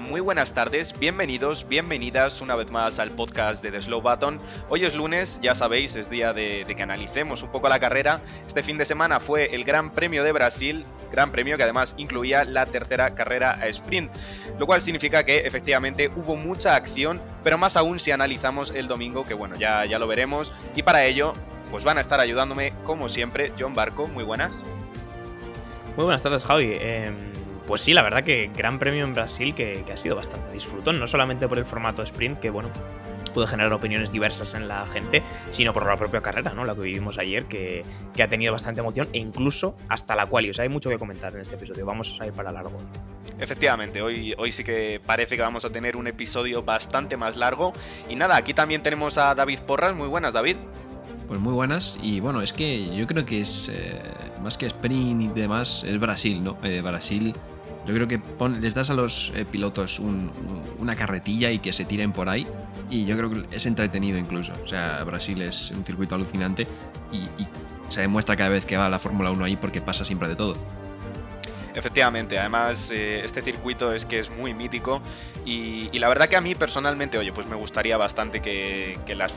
Muy buenas tardes, bienvenidos, bienvenidas una vez más al podcast de The Slow Button. Hoy es lunes, ya sabéis, es día de, de, que analicemos un poco la carrera. Este fin de semana fue el Gran Premio de Brasil, Gran Premio que además incluía la tercera carrera a sprint, lo cual significa que efectivamente hubo mucha acción, pero más aún si analizamos el domingo, que bueno, ya, ya lo veremos. Y para ello, pues van a estar ayudándome, como siempre, John Barco, muy buenas. Muy buenas tardes, Javi. Eh, pues sí, la verdad que gran premio en Brasil que, que, ha sido bastante disfrutón, no solamente por el formato sprint, que bueno, puede generar opiniones diversas en la gente, sino por la propia carrera, ¿no? La que vivimos ayer, que, que ha tenido bastante emoción e incluso hasta la cual, o sea, hay mucho que comentar en este episodio, vamos a ir para largo. Efectivamente, hoy, hoy sí que parece que vamos a tener un episodio bastante más largo. Y nada, aquí también tenemos a David Porras, muy buenas, David. Pues muy buenas y bueno, es que yo creo que es eh, más que sprint y demás, es Brasil, ¿no? Eh, Brasil yo creo que les das a los eh, pilotos un, una carretilla y que se tiren por ahí. Y yo creo que es entretenido incluso. O sea, Brasil es un circuito alucinante y, se demuestra cada vez que va la Fórmula 1 ahí porque pasa siempre de todo. Efectivamente, además eh, este circuito es que es muy mítico y, y, la verdad que a mí personalmente, oye, pues me gustaría bastante que, que las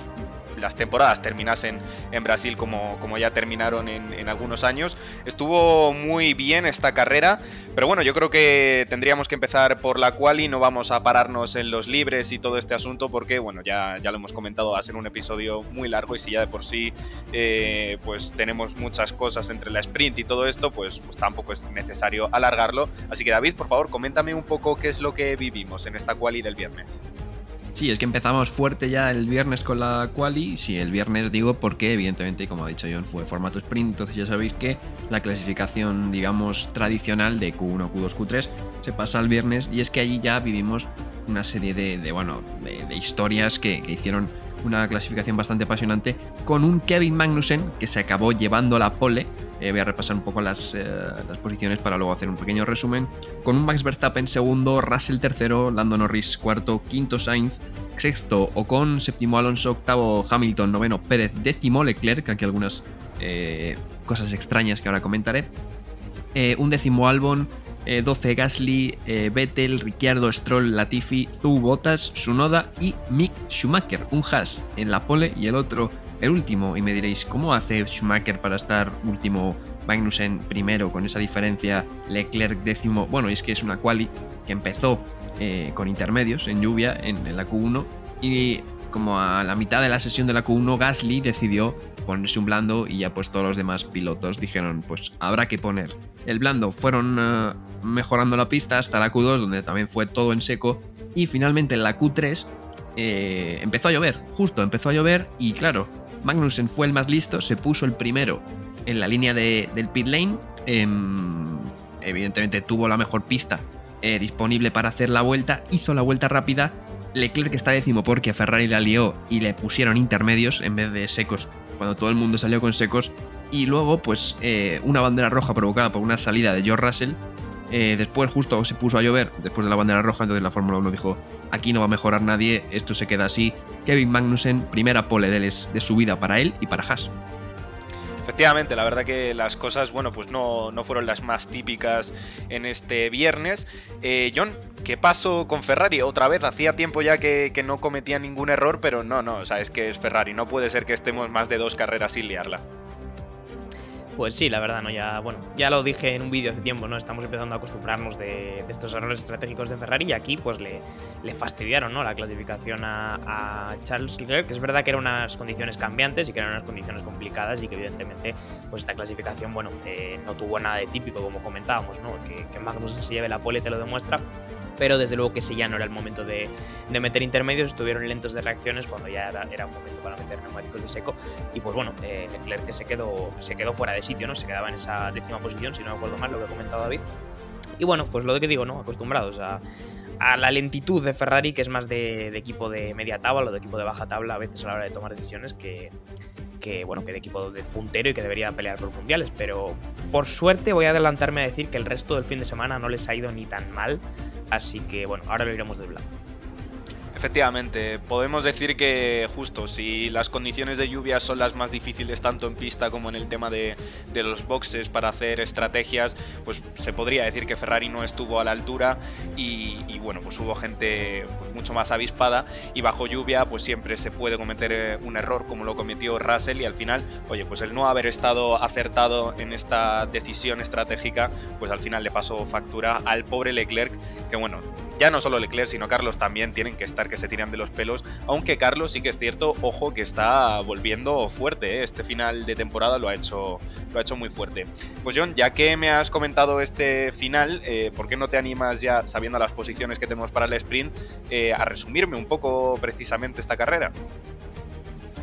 las temporadas terminasen en Brasil como, como ya terminaron en, algunos años. Estuvo muy bien esta carrera, pero bueno, yo creo que tendríamos que empezar por la quali, no vamos a pararnos en los libres y todo este asunto porque, bueno, ya, ya lo hemos comentado, va a ser un episodio muy largo y si ya de por sí eh, pues tenemos muchas cosas entre la sprint y todo esto, pues, pues tampoco es necesario alargarlo. Así que David, por favor, coméntame un poco qué es lo que vivimos en esta quali del viernes. Sí, es que empezamos fuerte ya el viernes con la quali. Sí, el viernes digo porque evidentemente, como ha dicho John, fue formato sprint. Entonces ya sabéis que la clasificación, digamos, tradicional de Q1, Q2, Q3 se pasa al viernes. Y es que allí ya vivimos una serie de, de bueno, de, de historias que, que hicieron una clasificación bastante apasionante, con un Kevin Magnussen que se acabó llevando la pole. Eh, voy a repasar un poco las, eh, las, posiciones para luego hacer un pequeño resumen. Con un Max Verstappen segundo, Russell tercero, Lando Norris cuarto, quinto Sainz, sexto Ocon, séptimo Alonso, octavo Hamilton, noveno Pérez, décimo Leclerc, aquí algunas eh, cosas extrañas que ahora comentaré. Un décimo Albon, eh, 12 Gasly, Vettel, Ricciardo, Stroll, Latifi, Zu, Bottas, Sunoda y Mick Schumacher. Un Haas en la pole y el otro el último. Y me diréis, ¿cómo hace Schumacher para estar último? Magnussen primero con esa diferencia, Leclerc décimo. Bueno, es que es una quali que empezó eh, con intermedios en lluvia en, la Q1 y como a la mitad de la sesión de la Q1 Gasly decidió ponerse un blando y ya pues todos los demás pilotos dijeron pues habrá que poner el blando. Fueron uh, mejorando la pista hasta la Q2 donde también fue todo en seco y finalmente en la Q3 eh, empezó a llover, justo empezó a llover y claro, Magnussen fue el más listo, se puso el primero en la línea de, del pit lane, eh, evidentemente tuvo la mejor pista eh, disponible para hacer la vuelta, hizo la vuelta rápida Leclerc está décimo porque Ferrari la lió y le pusieron intermedios en vez de secos cuando todo el mundo salió con secos. Y luego, pues, eh, una bandera roja provocada por una salida de George Russell. Eh, después, justo se puso a llover después de la bandera roja. Entonces, la Fórmula 1 dijo: Aquí no va a mejorar nadie, esto se queda así. Kevin Magnussen, primera pole de, de su vida para él y para Haas. Efectivamente, la verdad que las cosas, bueno, pues no, no fueron las más típicas en este viernes. Eh, John, ¿qué pasó con Ferrari? Otra vez, hacía tiempo ya que, que, no cometía ningún error, pero no, no, o sea, es que es Ferrari, no puede ser que estemos más de dos carreras sin liarla. Pues sí, la verdad, ¿no? Ya, bueno, ya lo dije en un vídeo hace tiempo, ¿no? Estamos empezando a acostumbrarnos de, de, estos errores estratégicos de Ferrari y aquí pues le, le fastidiaron, ¿no? La clasificación a, a, Charles Leclerc, que es verdad que eran unas condiciones cambiantes y que eran unas condiciones complicadas y que evidentemente pues esta clasificación, bueno, eh, no tuvo nada de típico como comentábamos, ¿no? Que, que Magnussen se lleve la pole te lo demuestra, pero desde luego que ese ya no era el momento de, meter intermedios, estuvieron lentos de reacciones cuando ya era, un momento para meter neumáticos de seco y pues bueno, eh, Leclerc que se quedó, se quedó fuera de sitio, ¿no? Se quedaba en esa décima posición, si no me acuerdo mal lo que ha comentado David. Y bueno, pues lo de que digo, ¿no? Acostumbrados a, a la lentitud de Ferrari, que es más de, equipo de media tabla o de equipo de baja tabla a veces a la hora de tomar decisiones que, que, bueno, que de equipo de puntero y que debería pelear por mundiales. Pero por suerte voy a adelantarme a decir que el resto del fin de semana no les ha ido ni tan mal. Así que bueno, ahora lo iremos blanco. Efectivamente, podemos decir que justo si las condiciones de lluvia son las más difíciles tanto en pista como en el tema de, los boxes para hacer estrategias, pues se podría decir que Ferrari no estuvo a la altura y, bueno, pues hubo gente pues, mucho más avispada y bajo lluvia pues siempre se puede cometer eh, un error como lo cometió Russell y al final, oye, pues el no haber estado acertado en esta decisión estratégica, pues al final le pasó factura al pobre Leclerc, que bueno, ya no solo Leclerc, sino Carlos también tienen que estar que se tiran de los pelos, aunque Carlos sí que es cierto, ojo que está volviendo fuerte, ¿eh? este final de temporada lo ha hecho, lo ha hecho muy fuerte. Pues John, ya que me has comentado este final, eh, ¿por qué no te animas ya, sabiendo las posiciones que tenemos para el sprint, eh, a resumirme un poco precisamente esta carrera?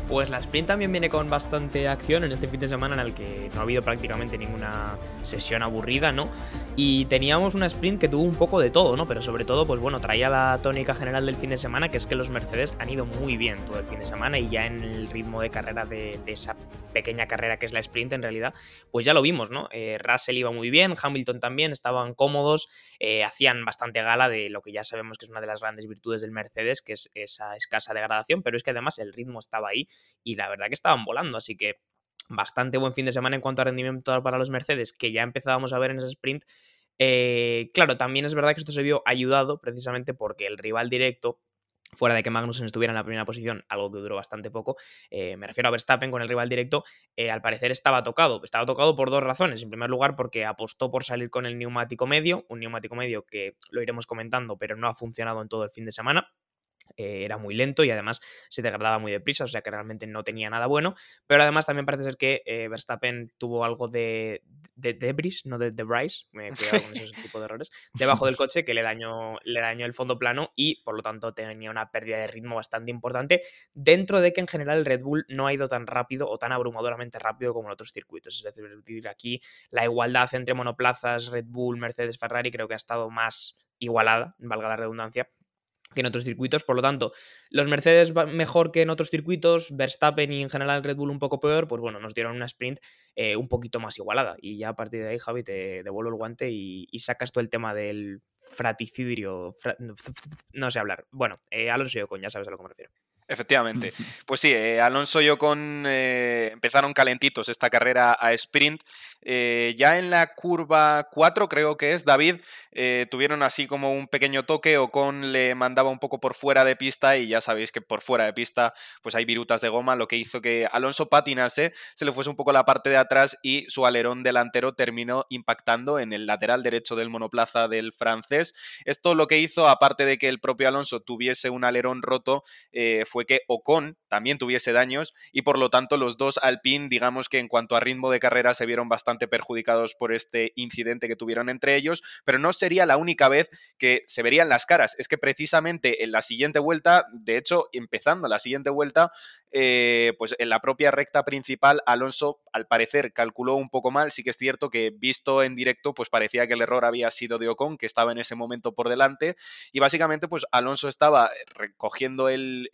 Pues la sprint también viene con bastante acción en este fin de semana en el que no ha habido prácticamente ninguna sesión aburrida, ¿no? Y teníamos una sprint que tuvo un poco de todo, ¿no? Pero sobre todo, pues bueno, traía la tónica general del fin de semana, que es que los Mercedes han ido muy bien todo el fin de semana y ya en el ritmo de carrera de, esa pequeña carrera que es la sprint en realidad, pues ya lo vimos, ¿no? Eh, Russell iba muy bien, Hamilton también, estaban cómodos, eh, hacían bastante gala de lo que ya sabemos que es una de las grandes virtudes del Mercedes, que es esa escasa degradación, pero es que además el ritmo estaba ahí y la verdad que estaban volando, así que bastante buen fin de semana en cuanto a rendimiento para los Mercedes, que ya empezábamos a ver en ese sprint. Eh, claro, también es verdad que esto se vio ayudado precisamente porque el rival directo, fuera de que Magnussen estuviera en la primera posición, algo que duró bastante poco, eh, me refiero a Verstappen con el rival directo, eh, al parecer estaba tocado. Estaba tocado por dos razones. En primer lugar, porque apostó por salir con el neumático medio, un neumático medio que lo iremos comentando, pero no ha funcionado en todo el fin de semana. Eh, era muy lento y además se degradaba muy deprisa, o sea que realmente no tenía nada bueno. Pero además también parece ser que eh, Verstappen tuvo algo de, de debris, no de debris, me he quedado con ese tipo de errores, debajo del coche que le dañó, le dañó el fondo plano y por lo tanto tenía una pérdida de ritmo bastante importante, dentro de que en general el Red Bull no ha ido tan rápido o tan abrumadoramente rápido como en otros circuitos. Es decir, aquí la igualdad entre monoplazas, Red Bull, Mercedes, Ferrari creo que ha estado más igualada, valga la redundancia, que en otros circuitos. Por lo tanto, los Mercedes mejor que en otros circuitos, Verstappen y en general Red Bull un poco peor, pues bueno, nos dieron una sprint eh, un poquito más igualada. Y ya a partir de ahí, Javi, te devuelvo el guante y, sacas tú el tema del fraticidio. no sé hablar. Bueno, eh, Alonso y Ocon, ya sabes a lo que me refiero. Efectivamente. Pues sí, eh, Alonso y Ocon eh, empezaron calentitos esta carrera a sprint. Eh, ya en la curva 4, creo que es, David, tuvieron así como un pequeño toque. Ocon le mandaba un poco por fuera de pista y ya sabéis que por fuera de pista pues hay virutas de goma, lo que hizo que Alonso patinase, se le fuese un poco la parte de atrás y su alerón delantero terminó impactando en el lateral derecho del monoplaza del francés. Esto lo que hizo, aparte de que el propio Alonso tuviese un alerón roto, fue fue que Ocon también tuviese daños y por lo tanto los dos Alpine, digamos que en cuanto a ritmo de carrera se vieron bastante perjudicados por este incidente que tuvieron entre ellos, pero no sería la única vez que se verían las caras. Es que precisamente en la siguiente vuelta, de hecho, empezando la siguiente vuelta, eh, pues en la propia recta principal, Alonso al parecer calculó un poco mal. Sí que es cierto que visto en directo, pues parecía que el error había sido de Ocon, que estaba en ese momento por delante. Y básicamente, pues Alonso estaba recogiendo el,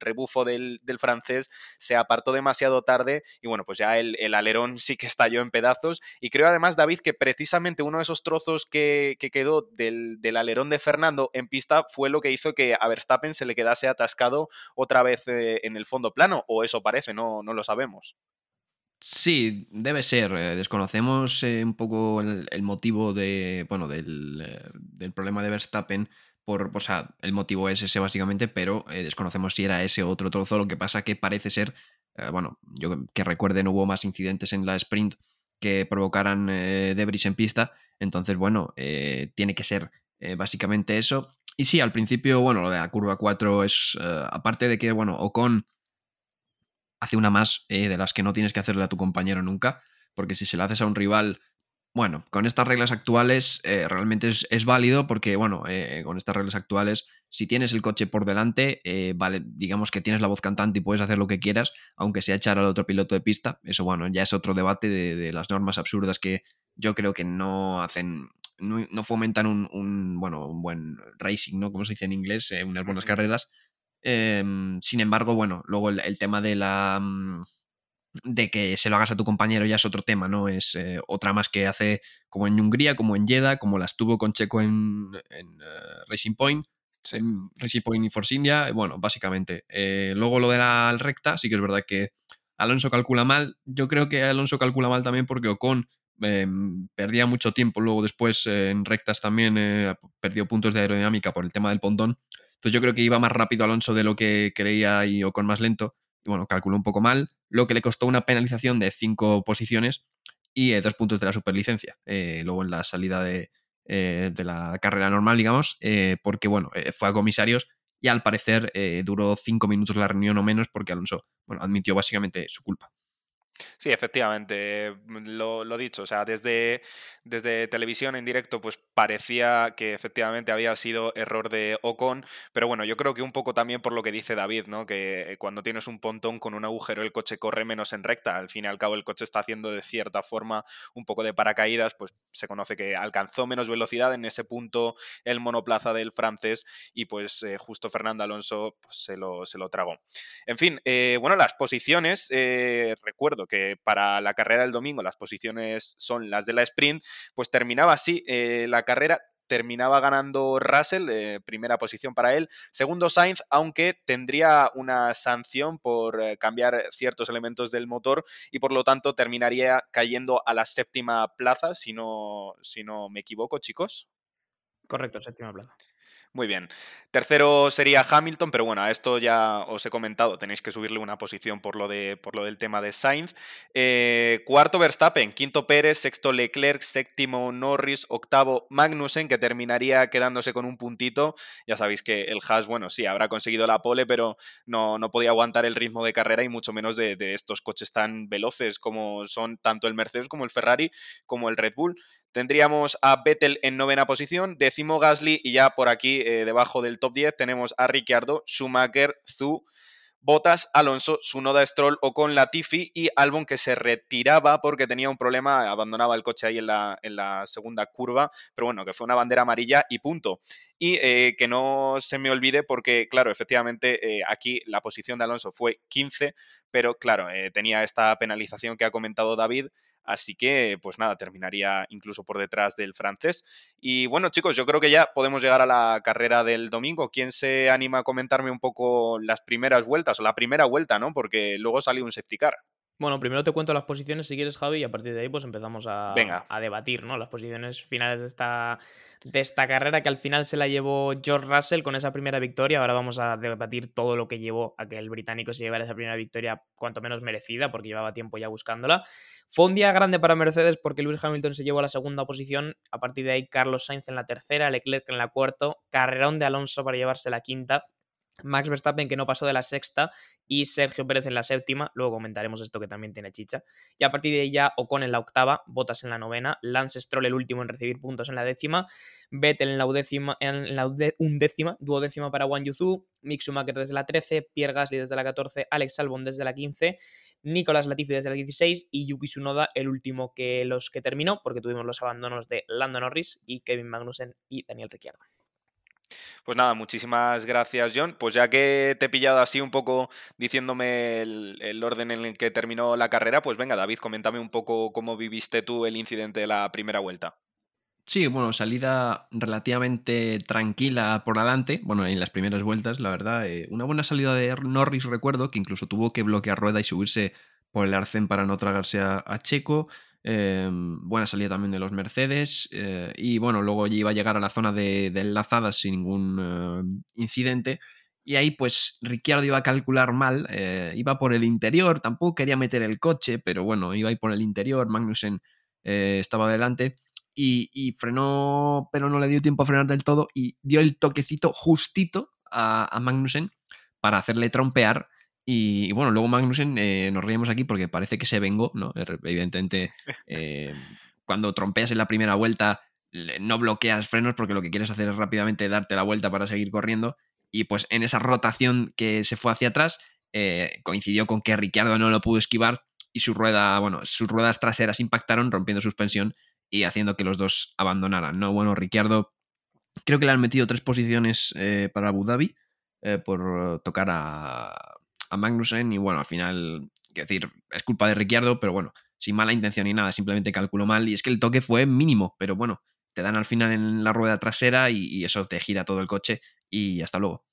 rebufo del, francés, se apartó demasiado tarde y bueno, pues ya el, alerón sí que estalló en pedazos. Y creo además, David, que precisamente uno de esos trozos que, quedó del, alerón de Fernando en pista fue lo que hizo que a Verstappen se le quedase atascado otra vez eh, en el fondo plano, o eso parece, no, no lo sabemos. Sí, debe ser. Eh, desconocemos eh, un poco el, motivo de, bueno, del, problema de Verstappen. Por, o sea, el motivo es ese básicamente, pero desconocemos si era ese otro trozo. Lo que pasa que parece ser, bueno, yo que recuerden, hubo más incidentes en la sprint que provocaran debris en pista. Entonces, bueno, tiene que ser básicamente eso. Y sí, al principio, bueno, lo de la curva 4 es, aparte de que, bueno, Ocon hace una más eh, de las que no tienes que hacerle a tu compañero nunca, porque si se la haces a un rival, bueno, con estas reglas actuales eh, realmente es, válido porque, bueno, eh, con estas reglas actuales, si tienes el coche por delante, vale, digamos que tienes la voz cantante y puedes hacer lo que quieras, aunque sea echar al otro piloto de pista, eso, bueno, ya es otro debate de, las normas absurdas que yo creo que no hacen no, fomentan un, bueno, un buen racing, ¿no? Como se dice en inglés, eh, unas buenas carreras. Em, sin embargo, bueno, luego el, tema de la mm, de que se lo hagas a tu compañero ya es otro tema, ¿no? Es eh, otra más que hace como en Hungría, como en Jeddah, como las tuvo con Checo en, en Racing Point, en Racing Point y Force India, bueno, básicamente. luego lo de la recta, sí que es verdad que Alonso calcula mal. Yo creo que Alonso calcula mal también porque Ocon em, perdía mucho tiempo. Luego después eh, en rectas también eh, perdió puntos de aerodinámica por el tema del pontón. Entonces yo creo que iba más rápido Alonso de lo que creía y Ocon más lento. Bueno, calculó un poco mal, lo que le costó una penalización de cinco posiciones y eh, dos puntos de la superlicencia. luego en la salida de, de, la carrera normal, digamos, porque bueno, fue a comisarios y al parecer eh, duró cinco minutos la reunión o menos porque Alonso bueno, admitió básicamente su culpa. Sí, efectivamente, mm, lo, lo, dicho, o sea, desde, desde televisión en directo, pues parecía que efectivamente había sido error de Ocon, pero bueno, yo creo que un poco también por lo que dice David, ¿no? Que cuando tienes un pontón con un agujero, el coche corre menos en recta, al fin y al cabo el coche está haciendo de cierta forma un poco de paracaídas, pues se conoce que alcanzó menos velocidad en ese punto el monoplaza del francés y pues eh, justo Fernando Alonso pues, se, lo, se lo tragó. En fin, eh, bueno, las posiciones, eh, recuerdo que para la carrera del domingo las posiciones son las de la sprint, pues terminaba así eh, la carrera terminaba ganando Russell, eh, primera posición para él. Segundo Sainz, aunque tendría una sanción por eh, cambiar ciertos elementos del motor y por lo tanto terminaría cayendo a la séptima plaza, si no, si no me equivoco, chicos. Correcto, séptima plaza. Muy bien. Tercero sería Hamilton, pero bueno, a esto ya os he comentado, tenéis que subirle una posición por lo, de, por lo del tema de Sainz. Eh, cuarto Verstappen, quinto Pérez, sexto Leclerc, séptimo Norris, octavo Magnussen, que terminaría quedándose con un puntito. Ya sabéis que el Haas, bueno, sí, habrá conseguido la pole, pero no, no podía aguantar el ritmo de carrera y mucho menos de, de estos coches tan veloces como son tanto el Mercedes como el Ferrari como el Red Bull. Tendríamos a Vettel en novena posición, décimo Gasly y ya por aquí eh, debajo del top 10 tenemos a Ricciardo, Schumacher, Zu, Botas, Alonso, Sunoda, Stroll, Ocon, Latifi y Albon que se retiraba porque tenía un problema, abandonaba el coche ahí en la, en la segunda curva, pero bueno, que fue una bandera amarilla y punto. Y eh, que no se me olvide porque, claro, efectivamente eh, aquí la posición de Alonso fue 15, pero claro, tenía esta penalización que ha comentado David Así que, pues nada, terminaría incluso por detrás del francés. Y bueno, chicos, yo creo que ya podemos llegar a la carrera del domingo. ¿Quién se anima a comentarme un poco las primeras vueltas o la primera vuelta, ¿no? Porque luego salió un safety car. Bueno, primero te cuento las posiciones si quieres, Javi, y a partir de ahí pues empezamos a, a debatir, ¿no? Las posiciones finales de esta, de esta carrera que al final se la llevó George Russell con esa primera victoria. Ahora vamos a debatir todo lo que llevó a que el británico se llevara esa primera victoria cuanto menos merecida, porque llevaba tiempo ya buscándola. Fue un día grande para Mercedes porque Lewis Hamilton se llevó a la segunda posición. A partir de ahí, Carlos Sainz en la tercera, Leclerc en la cuarta, carrerón de Alonso para llevarse la quinta. Max Verstappen que no pasó de la sexta y Sergio Pérez en la séptima, luego comentaremos esto que también tiene chicha. Y a partir de ya Ocon en la octava, Botas en la novena, Lance Stroll el último en recibir puntos en la décima, Vettel en la, undécima, en la undécima, duodécima para Wang Yuzu, Mick Schumacher desde la 13, Pierre Gasly desde la 14, Alex Albon desde la 15, Nicolás Latifi desde la 16 y Yuki Tsunoda el último que los que terminó, porque tuvimos los abandonos de Lando Norris y Kevin Magnussen y Daniel Ricciardo. Pues nada, muchísimas gracias, John. Pues ya que te he pillado así un poco diciéndome el, orden en el que terminó la carrera, pues venga, David, coméntame un poco cómo viviste tú el incidente de la primera vuelta. Sí, bueno, salida relativamente tranquila por adelante, bueno, en las primeras vueltas, la verdad. Eh, una buena salida de Norris, recuerdo, que incluso tuvo que bloquear rueda y subirse por el arcén para no tragarse a Checo. Em, buena salida también de los Mercedes. Eh, y bueno, luego iba a llegar a la zona de, enlazadas sin ningún eh, incidente. Y ahí pues Ricciardo iba a calcular mal, eh, iba por el interior, tampoco quería meter el coche, pero bueno, iba ahí por el interior, Magnussen estaba adelante y, y, frenó, pero no le dio tiempo a frenar del todo y dio el toquecito justito a, a Magnussen para hacerle trompear y, bueno, luego Magnussen eh, nos reímos aquí porque parece que se vengó, ¿no? Er, evidentemente, eh, cuando trompeas en la primera vuelta, no bloqueas frenos porque lo que quieres hacer es rápidamente darte la vuelta para seguir corriendo. Y pues en esa rotación que se fue hacia atrás, eh, coincidió con que Ricciardo no lo pudo esquivar y su rueda, bueno, sus ruedas traseras impactaron rompiendo suspensión y haciendo que los dos abandonaran, ¿no? Bueno, Ricciardo creo que le han metido tres posiciones eh, para Abu Dhabi eh, por tocar a, a Magnussen y bueno, al final, decir, es culpa de Ricciardo, pero bueno, sin mala intención ni nada, simplemente calculó mal y es que el toque fue mínimo, pero bueno, te dan al final en la rueda trasera y eso te gira todo el coche y hasta luego.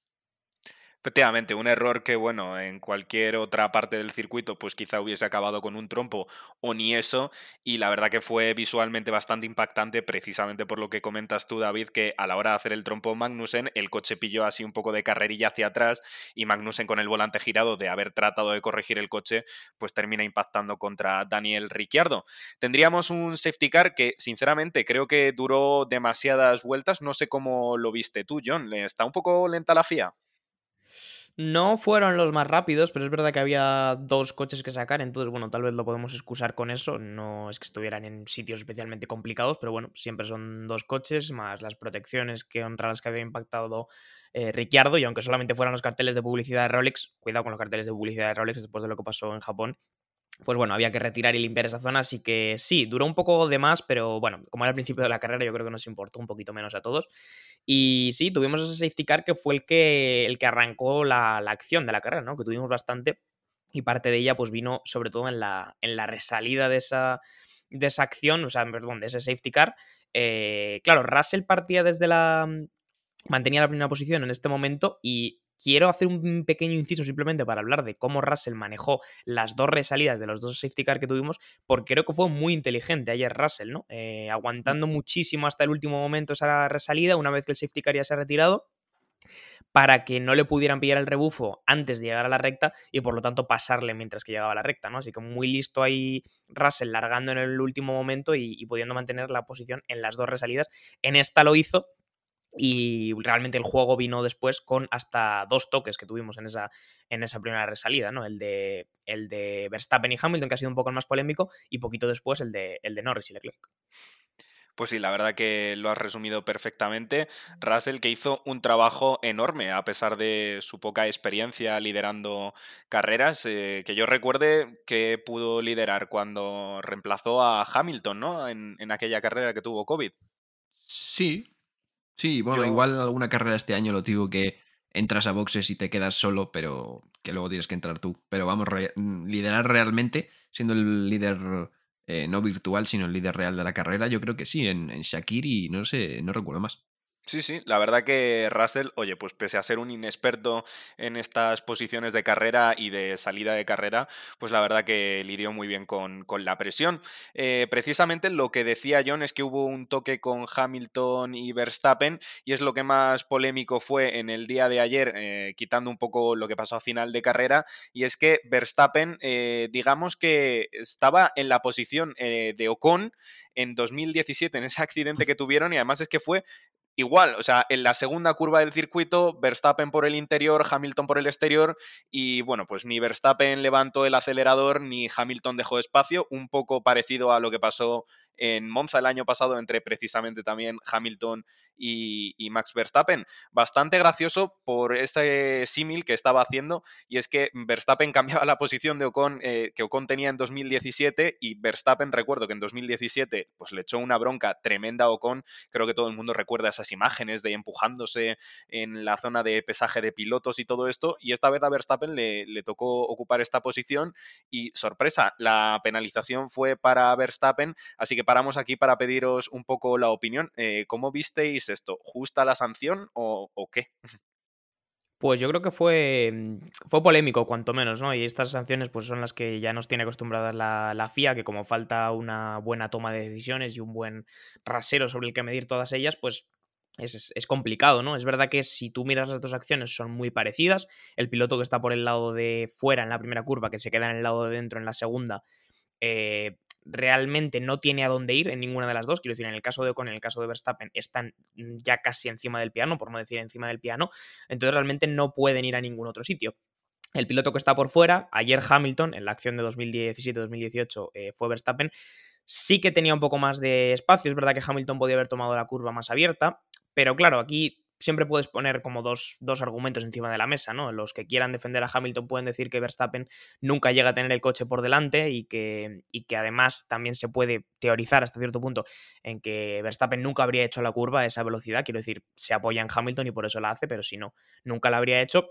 Efectivamente, un error que, bueno, en cualquier otra parte del circuito, pues quizá hubiese acabado con un trompo o ni eso. Y la verdad que fue visualmente bastante impactante, precisamente por lo que comentas tú, David, que a la hora de hacer el trompo Magnussen, el coche pilló así un poco de carrerilla hacia atrás y Magnussen con el volante girado de haber tratado de corregir el coche, pues termina impactando contra Daniel Ricciardo. Tendríamos un safety car que, sinceramente, creo que duró demasiadas vueltas. No sé cómo lo viste tú, John. ¿Está un poco lenta la FIA? No fueron los más rápidos, pero es verdad que había dos coches que sacar, entonces bueno, tal vez lo podemos excusar con eso. No es que estuvieran en sitios especialmente complicados, pero bueno, siempre son dos coches, más las protecciones que contra las que había impactado eh, Ricciardo, y aunque solamente fueran los carteles de publicidad de Rolex, cuidado con los carteles de publicidad de Rolex después de lo que pasó en Japón, pues bueno, había que retirar y limpiar esa zona, así que sí, duró un poco de más, pero bueno, como era el principio de la carrera, yo creo que nos importó un poquito menos a todos. Y sí, tuvimos ese safety car que fue el que, el que arrancó la, acción de la carrera, ¿no? Que tuvimos bastante y parte de ella pues vino sobre todo en la, en la resalida de esa, de esa acción, o sea, perdón, de ese safety car. Eh, claro, Russell partía desde la... mantenía la primera posición en este momento y quiero hacer un pequeño inciso simplemente para hablar de cómo Russell manejó las dos resalidas de los dos safety car que tuvimos, porque creo que fue muy inteligente ayer Russell, ¿no? Eh, aguantando muchísimo hasta el último momento esa resalida, una vez que el safety car ya se ha retirado para que no le pudieran pillar el rebufo antes de llegar a la recta y por lo tanto pasarle mientras que llegaba a la recta, ¿no? Así que muy listo ahí Russell largando en el último momento y, y pudiendo mantener la posición en las dos resalidas. En esta lo hizo, y realmente el juego vino después con hasta dos toques que tuvimos en esa, en esa primera resalida, ¿no? El de, el de Verstappen y Hamilton, que ha sido un poco más polémico, y poquito después el de, el de Norris y Leclerc. Pues sí, la verdad que lo has resumido perfectamente. Russell que hizo un trabajo enorme a pesar de su poca experiencia liderando carreras, eh, que yo recuerde que pudo liderar cuando reemplazó a Hamilton, ¿no? En, en aquella carrera que tuvo COVID. Sí, Sí, bueno, igual alguna carrera este año lo digo que entras a boxes y te quedas solo, pero que luego tienes que entrar tú. Pero vamos, mm, liderar realmente, siendo el líder eh, no virtual, sino el líder real de la carrera, yo creo que sí, en, en Shakir y no sé, no recuerdo más. Sí, sí, la verdad que Russell, oye, pues pese a ser un inexperto en estas posiciones de carrera y de salida de carrera, pues la verdad que lidió muy bien con, la presión. Eh, precisamente lo que decía John es que hubo un toque con Hamilton y Verstappen y es lo que más polémico fue en el día de ayer, eh, quitando un poco lo que pasó a final de carrera, y es que Verstappen, eh, digamos que estaba en la posición de Ocon en 2017 en ese accidente que tuvieron y además es que fue igual, o sea, en la segunda curva del circuito, Verstappen por el interior, Hamilton por el exterior, y bueno, pues ni Verstappen levantó el acelerador ni Hamilton dejó espacio, un poco parecido a lo que pasó en Monza el año pasado entre precisamente también Hamilton y, Max Verstappen. Bastante gracioso por ese símil que estaba haciendo y es que Verstappen cambiaba la posición de Ocon eh, que Ocon tenía en 2017 y Verstappen recuerdo que en 2017 pues le echó una bronca tremenda a Ocon. Creo que todo el mundo recuerda esas imágenes de empujándose en la zona de pesaje de pilotos y todo esto y esta vez a Verstappen le, le tocó ocupar esta posición y sorpresa, la penalización fue para Verstappen, así que paramos aquí para pediros un poco la opinión. Eh, ¿Cómo visteis esto? ¿Justa la sanción o, qué? Pues yo creo que fue, mm, fue polémico, cuanto menos, ¿no? Y estas sanciones pues son las que ya nos tiene acostumbradas la, la, FIA, que como falta una buena toma de decisiones y un buen rasero sobre el que medir todas ellas, pues es, es, complicado, ¿no? Es verdad que si tú miras las dos acciones son muy parecidas. El piloto que está por el lado de fuera en la primera curva, que se queda en el lado de dentro en la segunda, eh, realmente no tiene a dónde ir en ninguna de las dos. Quiero decir, en el caso de Ocon, en el caso de Verstappen, están ya casi encima del piano, por no decir encima del piano. Entonces realmente no pueden ir a ningún otro sitio. El piloto que está por fuera, ayer Hamilton, en la acción de 2017-2018, eh, fue Verstappen, sí que tenía un poco más de espacio. Es verdad que Hamilton podía haber tomado la curva más abierta, pero claro, aquí siempre puedes poner como dos, dos, argumentos encima de la mesa, ¿no? Los que quieran defender a Hamilton pueden decir que Verstappen nunca llega a tener el coche por delante y que, y que además también se puede teorizar hasta cierto punto en que Verstappen nunca habría hecho la curva a esa velocidad, quiero decir, se apoya en Hamilton y por eso la hace, pero si no, nunca la habría hecho.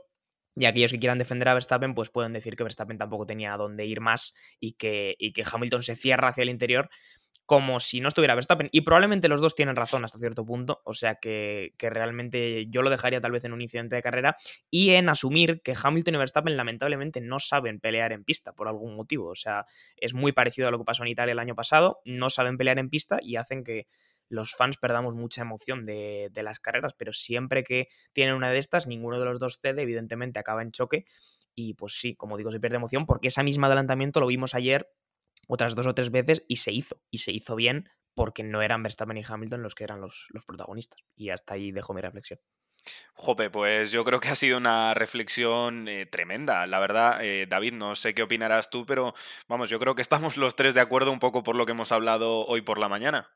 Y aquellos que quieran defender a Verstappen, pues pueden decir que Verstappen tampoco tenía a dónde ir más y que, y que Hamilton se cierra hacia el interior como si no estuviera Verstappen. Y probablemente los dos tienen razón hasta cierto punto. O sea que, realmente yo lo dejaría tal vez en un incidente de carrera y en asumir que Hamilton y Verstappen lamentablemente no saben pelear en pista por algún motivo. O sea, es muy parecido a lo que pasó en Italia el año pasado. No saben pelear en pista y hacen que los fans perdamos mucha emoción de, de las carreras. Pero siempre que tienen una de estas, ninguno de los dos cede. Evidentemente acaba en choque. Y pues sí, como digo, se pierde emoción porque ese mismo adelantamiento lo vimos ayer otras dos o tres veces y se hizo. Y se hizo bien porque no eran Verstappen y Hamilton los que eran los, los protagonistas. Y hasta ahí dejo mi reflexión. Jope, pues yo creo que ha sido una reflexión eh, tremenda. La verdad, eh, David, no sé qué opinarás tú, pero vamos, yo creo que estamos los tres de acuerdo un poco por lo que hemos hablado hoy por la mañana.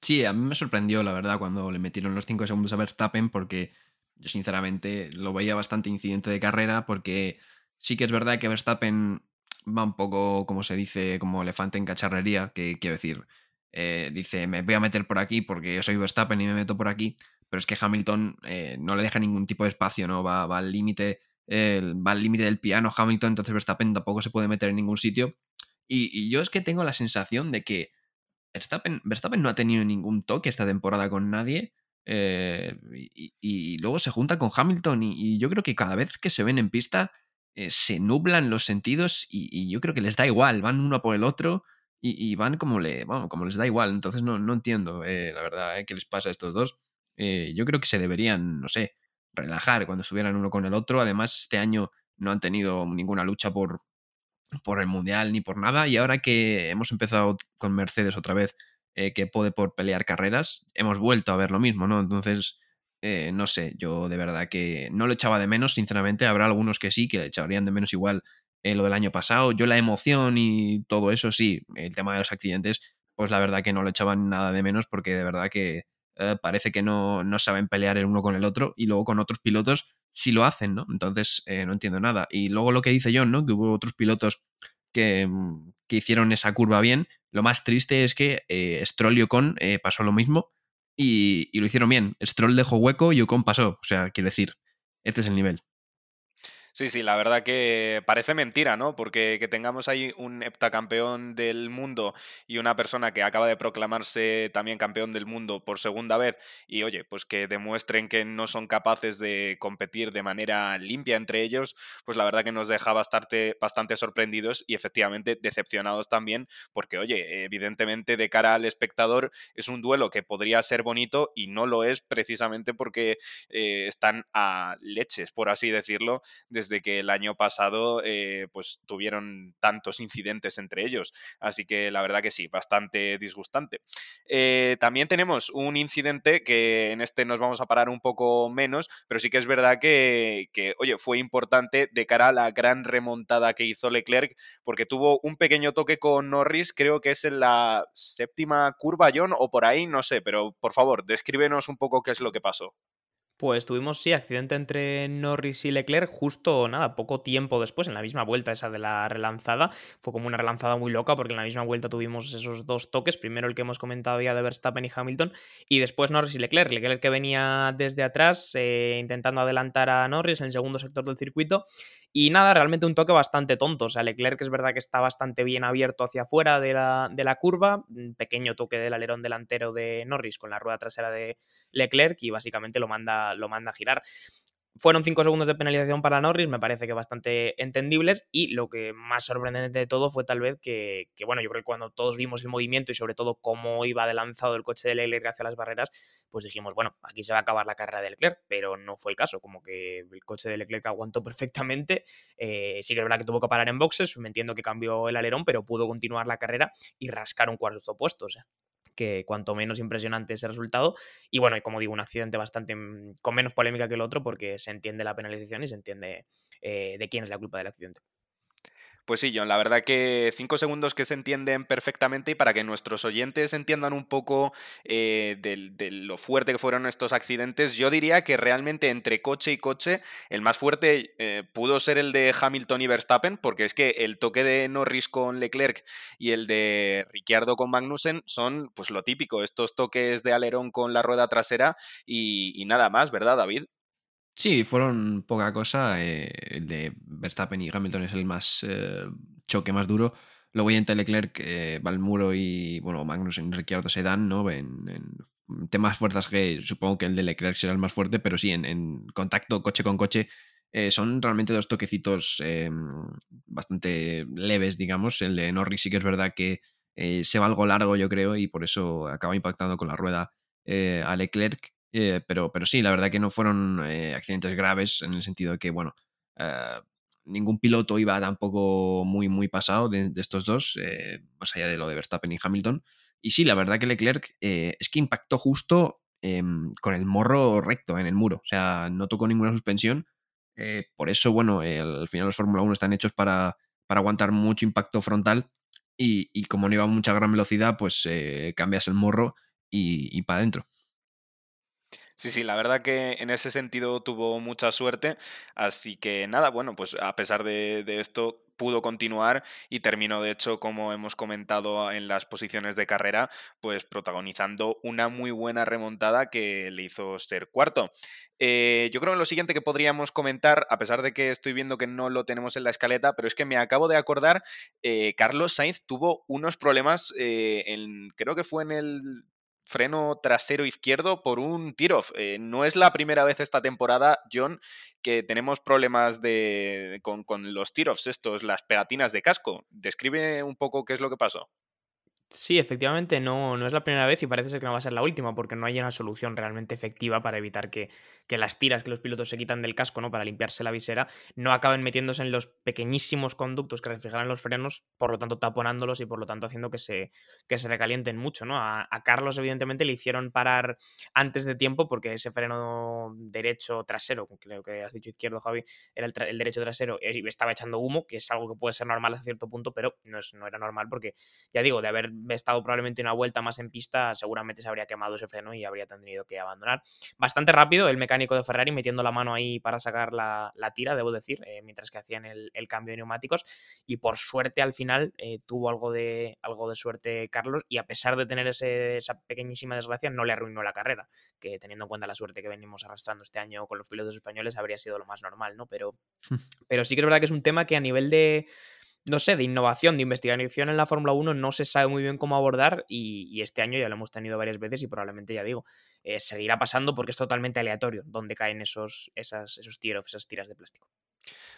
Sí, a mí me sorprendió, la verdad, cuando le metieron los cinco segundos a Verstappen, porque yo sinceramente lo veía bastante incidente de carrera, porque sí que es verdad que Verstappen va un poco, como se dice, como elefante en cacharrería, que quiero decir, eh, dice, me voy a meter por aquí porque yo soy Verstappen y me meto por aquí, pero es que Hamilton eh, no le deja ningún tipo de espacio, ¿no? Va, al límite va al límite del piano Hamilton, entonces Verstappen tampoco se puede meter en ningún sitio. Y, yo es que tengo la sensación de que Verstappen, Verstappen no ha tenido ningún toque esta temporada con nadie. Eh, y, luego se junta con Hamilton y, yo creo que cada vez que se ven en pista eh, se nublan los sentidos y, yo creo que les da igual, van uno por el otro y, van como, le, como les da igual. Entonces no, no entiendo, eh, la verdad, eh, qué les pasa a estos dos. yo creo que se deberían, no sé, relajar cuando estuvieran uno con el otro. Además, este año no han tenido ninguna lucha por, por el Mundial ni por nada. Y ahora que hemos empezado con Mercedes otra vez, que puede por pelear carreras, hemos vuelto a ver lo mismo, ¿no? Entonces eh, no sé, yo de verdad que no lo echaba de menos, sinceramente. Habrá algunos que sí, que le echarían de menos igual eh, lo del año pasado. Yo la emoción y todo eso, sí, el tema de los accidentes, pues la verdad que no lo echaban nada de menos porque de verdad que eh, parece que no, no, saben pelear el uno con el otro y luego con otros pilotos sí lo hacen, ¿no? Entonces no entiendo nada. Y luego lo que dice John, ¿no? Que hubo otros pilotos que, mm, que hicieron esa curva bien. Lo más triste es que Stroll y Ocon pasó lo mismo y, lo hicieron bien. Stroll dejó hueco y Ocon pasó. O sea, quiero decir, este es el nivel. Sí, sí, la verdad que parece mentira, ¿no? Porque que tengamos ahí un heptacampeón del mundo y una persona que acaba de proclamarse también campeón del mundo por segunda vez y oye, pues que demuestren que no son capaces de competir de manera limpia entre ellos, pues la verdad que nos deja bastante, bastante sorprendidos y efectivamente decepcionados también, porque oye, evidentemente de cara al espectador es un duelo que podría ser bonito y no lo es precisamente porque eh, están a leches, por así decirlo, desde que el año pasado eh, pues tuvieron tantos incidentes entre ellos. Así que la verdad que sí, bastante disgustante. Eh, también tenemos un incidente que en este nos vamos a parar un poco menos, pero sí que es verdad que, oye, fue importante de cara a la gran remontada que hizo Leclerc, porque tuvo un pequeño toque con Norris, creo que es en la séptima curva, John, o por ahí, no sé, pero por favor, descríbenos un poco qué es lo que pasó. Pues tuvimos, sí, accidente entre Norris y Leclerc justo, nada, poco tiempo después, en la misma vuelta esa de la relanzada. Fue como una relanzada muy loca porque en la misma vuelta tuvimos esos dos toques. Primero el que hemos comentado ya de Verstappen y Hamilton y después Norris y Leclerc. Leclerc que venía desde atrás eh, intentando adelantar a Norris en el segundo sector del circuito y nada, realmente un toque bastante tonto. O sea, Leclerc es verdad que está bastante bien abierto hacia afuera de la, de la curva. Un pequeño toque del alerón delantero de Norris con la rueda trasera de Leclerc y básicamente lo manda, lo manda a girar. Fueron cinco segundos de penalización para Norris, me parece que bastante entendibles. Y lo que más sorprendente de todo fue tal vez que, bueno, yo creo que cuando todos vimos el movimiento y sobre todo cómo iba de lanzado el coche de Leclerc hacia las barreras, pues dijimos, bueno, aquí se va a acabar la carrera de Leclerc, pero no fue el caso. Como que el coche de Leclerc aguantó perfectamente. Eh, sí que es verdad que tuvo que parar en boxes, me entiendo que cambió el alerón, pero pudo continuar la carrera y rascar un cuarto puesto. O sea, que cuanto menos impresionante ese resultado. Y bueno, como digo, un accidente bastante mm, con menos polémica que el otro porque se entiende la penalización y se entiende eh, de quién es la culpa del accidente. Pues sí, John, la verdad que cinco segundos que se entienden perfectamente y para que nuestros oyentes entiendan un poco eh, de, lo fuerte que fueron estos accidentes, yo diría que realmente entre coche y coche el más fuerte eh, pudo ser el de Hamilton y Verstappen, porque es que el toque de Norris con Leclerc y el de Ricciardo con Magnussen son pues lo típico, estos toques de alerón con la rueda trasera y, y nada más, ¿verdad, David? Sí, fueron poca cosa. Eh, el de Verstappen y Hamilton es el más eh, choque más duro. Luego ya entre Leclerc eh, va al muro y bueno, Magnus y Ricciardo se dan, ¿no? En, temas fuerzas que supongo que el de Leclerc será el más fuerte, pero sí, en, contacto coche con coche son realmente dos toquecitos bastante leves, digamos. El de Norris sí que es verdad que se va algo largo, yo creo, y por eso acaba impactando con la rueda a Leclerc. Eh, pero, pero sí, la verdad que no fueron eh, accidentes graves en el sentido de que, bueno, eh, ningún piloto iba tampoco muy, muy pasado de, estos dos, más allá de lo de Verstappen y Hamilton. Y sí, la verdad que Leclerc es que impactó justo em, con el morro recto en el muro, o sea, no tocó ninguna suspensión. por eso, bueno, al final los Fórmula 1 están hechos para, para aguantar mucho impacto frontal y, como no iba a mucha gran velocidad, pues cambias el morro y, y para adentro. Sí, sí, la verdad que en ese sentido tuvo mucha suerte, así que nada, bueno, pues a pesar de, esto pudo continuar y terminó de hecho, como hemos comentado en las posiciones de carrera, pues protagonizando una muy buena remontada que le hizo ser cuarto. Eh, yo creo que lo siguiente que podríamos comentar, a pesar de que estoy viendo que no lo tenemos en la escaleta, pero es que me acabo de acordar, eh, Carlos Sainz tuvo unos problemas, eh, en, creo que fue en el freno trasero izquierdo por un tiro. Eh, no es la primera vez esta temporada, John, que tenemos problemas de, con, con los tiros estos, las pegatinas de casco. Describe un poco qué es lo que pasó. Sí, efectivamente, no, no es la primera vez y parece ser que no va a ser la última, porque no hay una solución realmente efectiva para evitar que, que las tiras que los pilotos se quitan del casco, ¿no? Para limpiarse la visera, no acaben metiéndose en los pequeñísimos conductos que refrigeran los frenos, por lo tanto taponándolos y por lo tanto haciendo que se, que se recalienten mucho, ¿no? A, Carlos, evidentemente, le hicieron parar antes de tiempo porque ese freno derecho trasero, creo que has dicho izquierdo, Javi, era el, derecho trasero, estaba echando humo, que es algo que puede ser normal hasta cierto punto, pero no, es, no era normal porque, ya digo, de haber estado probablemente una vuelta más en pista, seguramente se habría quemado ese freno y habría tenido que abandonar. Bastante rápido el mecánico de Ferrari metiendo la mano ahí para sacar la, tira, debo decir, eh, mientras que hacían el, cambio de neumáticos. Y por suerte al final eh, tuvo algo de, algo de suerte Carlos y a pesar de tener esa pequeñísima desgracia no le arruinó la carrera, que teniendo en cuenta la suerte que venimos arrastrando este año con los pilotos españoles habría sido lo más normal, ¿no? Pero, pero sí que es verdad que es un tema que a nivel de no sé, de innovación, de investigación en la Fórmula 1 no se sabe muy bien cómo abordar y, este año ya lo hemos tenido varias veces y probablemente, ya digo, eh, seguirá pasando porque es totalmente aleatorio donde caen esos, esas, esos esas tiras de plástico.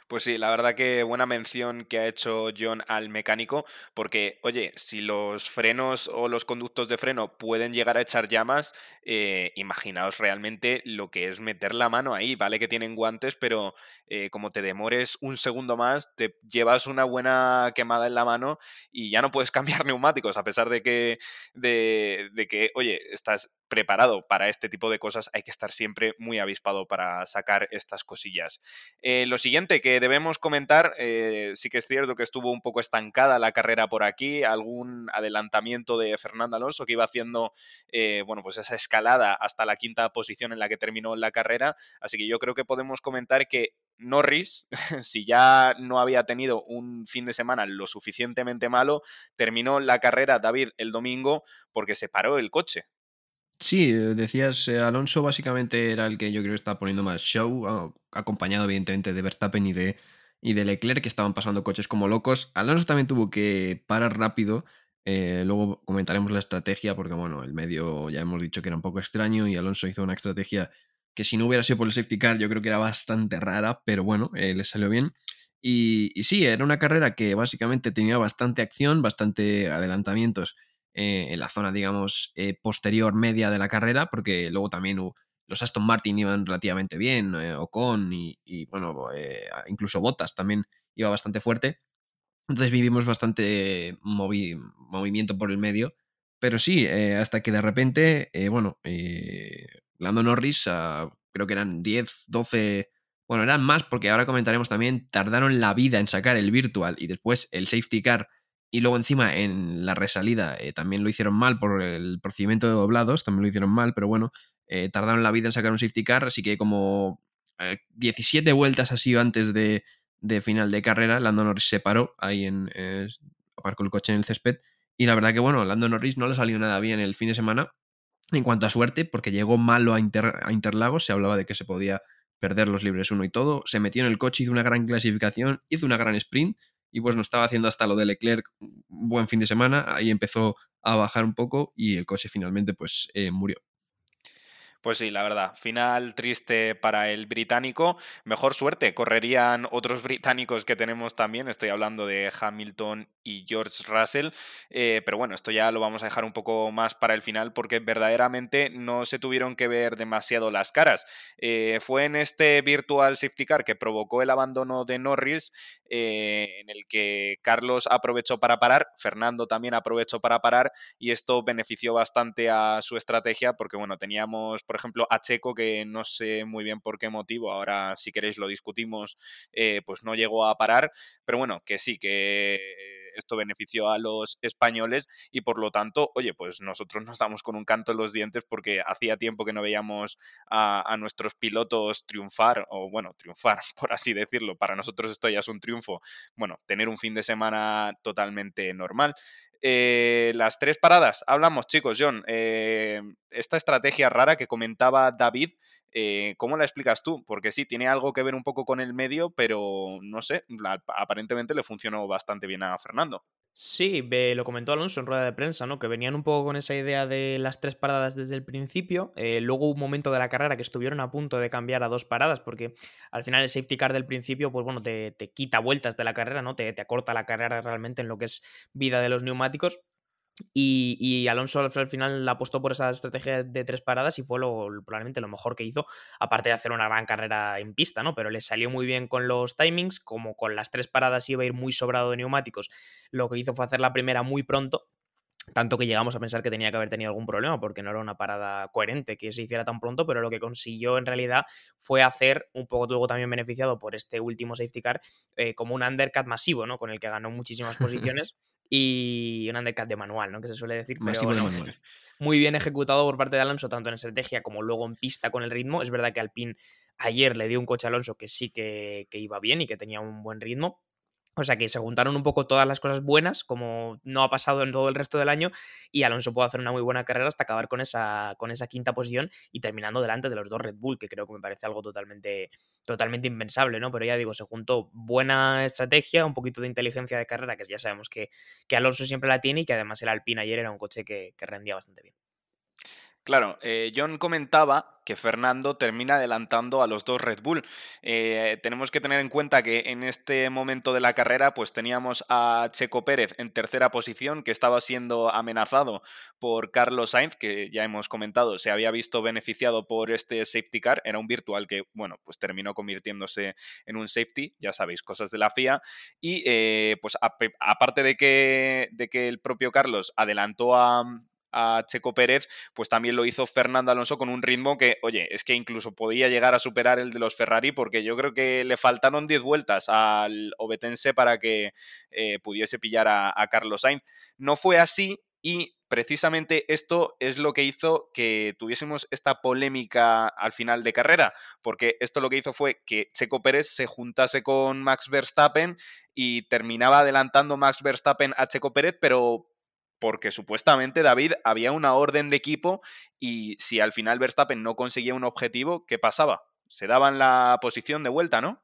Pues sí, la verdad que buena mención que ha hecho John al mecánico, porque, oye, si los frenos o los conductos de freno pueden llegar a echar llamas, eh, imaginaos realmente lo que es meter la mano ahí. Vale que tienen guantes, pero eh, como te demores un segundo más, te llevas una buena quemada en la mano y ya no puedes cambiar neumáticos, a pesar de que, de, de que oye, estás preparado para este tipo de cosas, hay que estar siempre muy avispado para sacar estas cosillas. Eh, lo siguiente que debemos comentar, eh, sí que es cierto que estuvo un poco estancada la carrera por aquí, algún adelantamiento de Fernando Alonso que iba haciendo, eh, bueno, pues esa escalada hasta la quinta posición en la que terminó la carrera, así que yo creo que podemos comentar que Norris, si ya no había tenido un fin de semana lo suficientemente malo, terminó la carrera David el domingo porque se paró el coche. Sí, eh, decías, eh, Alonso básicamente era el que yo creo que estaba poniendo más show, acompañado evidentemente de Verstappen y de, y de Leclerc, que estaban pasando coches como locos. Alonso también tuvo que parar rápido. Eh, luego comentaremos la estrategia, porque bueno, el medio ya hemos dicho que era un poco extraño y Alonso hizo una estrategia que si no hubiera sido por el safety car yo creo que era bastante rara, pero bueno, le salió bien. Y, y sí, era una carrera que básicamente tenía bastante acción, bastante adelantamientos eh, en la zona, digamos, eh, posterior media de la carrera, porque luego también los Aston Martin iban relativamente bien, eh, Ocon y, bueno, incluso Bottas también iba bastante fuerte. Entonces vivimos bastante movimiento por el medio. Pero sí, hasta que de repente, bueno, Lando Norris, creo que eran 10, 12 bueno, eran más porque ahora comentaremos también, tardaron la vida en sacar el virtual y después el safety car y luego encima en la resalida eh, también lo hicieron mal por el procedimiento de doblados, también lo hicieron mal, pero bueno, eh, tardaron la vida en sacar un safety car, así que como 17 vueltas ha sido antes de, de, final de carrera, Lando Norris se paró ahí en... aparcó el coche en el césped y la verdad que bueno, Lando Norris no le salió nada bien el fin de semana. En cuanto a suerte, porque llegó malo a, a Interlagos, se hablaba de que se podía perder los libres uno y todo, se metió en el coche, hizo una gran clasificación, hizo una gran sprint y pues no estaba haciendo hasta lo de Leclerc un buen fin de semana, ahí empezó a bajar un poco y el coche finalmente pues eh, murió. Pues sí, la verdad. Final triste para el británico. Mejor suerte. Correrían otros británicos que tenemos también. Estoy hablando de Hamilton y George Russell. Eh, pero bueno, esto ya lo vamos a dejar un poco más para el final porque verdaderamente no se tuvieron que ver demasiado las caras. Eh, fue en este Virtual Safety Car que provocó el abandono de Norris, eh, en el que Carlos aprovechó para parar, Fernando también aprovechó para parar y esto benefició bastante a su estrategia porque bueno, teníamos por ejemplo, a Checo, que no sé muy bien por qué motivo, ahora si queréis lo discutimos, eh, pues no llegó a parar, pero bueno, que sí, que esto benefició a los españoles y por lo tanto, oye, pues nosotros nos damos con un canto en los dientes porque hacía tiempo que no veíamos a, a, nuestros pilotos triunfar, o bueno, triunfar, por así decirlo. Para nosotros esto ya es un triunfo. Bueno, tener un fin de semana totalmente normal. Eh, las tres paradas, hablamos chicos, John, eh, esta estrategia rara que comentaba David, eh, ¿cómo la explicas tú? Porque sí, tiene algo que ver un poco con el medio, pero no sé, aparentemente le funcionó bastante bien a Fernando. Sí, lo comentó Alonso en rueda de prensa, ¿no? Que venían un poco con esa idea de las tres paradas desde el principio. Eh, luego un momento de la carrera que estuvieron a punto de cambiar a dos paradas, porque al final el safety car del principio, pues bueno, te, te quita vueltas de la carrera, ¿no? Te, te acorta la carrera realmente en lo que es vida de los neumáticos. Y, Alonso al final apostó por esa estrategia de tres paradas y fue lo, probablemente lo mejor que hizo, aparte de hacer una gran carrera en pista, ¿no? Pero le salió muy bien con los timings, como con las tres paradas iba a ir muy sobrado de neumáticos, lo que hizo fue hacer la primera muy pronto, tanto que llegamos a pensar que tenía que haber tenido algún problema porque no era una parada coherente que se hiciera tan pronto, pero lo que consiguió en realidad fue hacer, un poco luego también beneficiado por este último safety car, eh, como un undercut masivo, ¿no? Con el que ganó muchísimas posiciones y un undercut de manual, ¿no? Que se suele decir. Pero, Muy bien ejecutado por parte de Alonso, tanto en estrategia como luego en pista con el ritmo. Es verdad que Alpine ayer le dio un coche a Alonso que sí que, que iba bien y que tenía un buen ritmo, o sea que se juntaron un poco todas las cosas buenas, como no ha pasado en todo el resto del año, y Alonso pudo hacer una muy buena carrera hasta acabar con esa, con esa quinta posición y terminando delante de los dos Red Bull, que creo que me parece algo totalmente, totalmente impensable, ¿no? Pero ya digo, se juntó buena estrategia, un poquito de inteligencia de carrera, que ya sabemos que, que Alonso siempre la tiene y que además el Alpine ayer era un coche que, que rendía bastante bien. Claro, eh, John comentaba que Fernando termina adelantando a los dos Red Bull. Eh, tenemos que tener en cuenta que en este momento de la carrera, pues teníamos a Checo Pérez en tercera posición, que estaba siendo amenazado por Carlos Sainz, que ya hemos comentado, se había visto beneficiado por este safety car. Era un virtual que, bueno, pues terminó convirtiéndose en un safety, ya sabéis, cosas de la FIA. Y eh, pues aparte de que, de que el propio Carlos adelantó a a Checo Pérez, pues también lo hizo Fernando Alonso con un ritmo que, oye, es que incluso podía llegar a superar el de los Ferrari porque yo creo que le faltaron 10 vueltas al obetense para que eh, pudiese pillar a, a Carlos Sainz. No fue así y precisamente esto es lo que hizo que tuviésemos esta polémica al final de carrera, porque esto lo que hizo fue que Checo Pérez se juntase con Max Verstappen y terminaba adelantando Max Verstappen a Checo Pérez, pero porque supuestamente David había una orden de equipo y si al final Verstappen no conseguía un objetivo, ¿qué pasaba? Se daban la posición de vuelta, ¿no?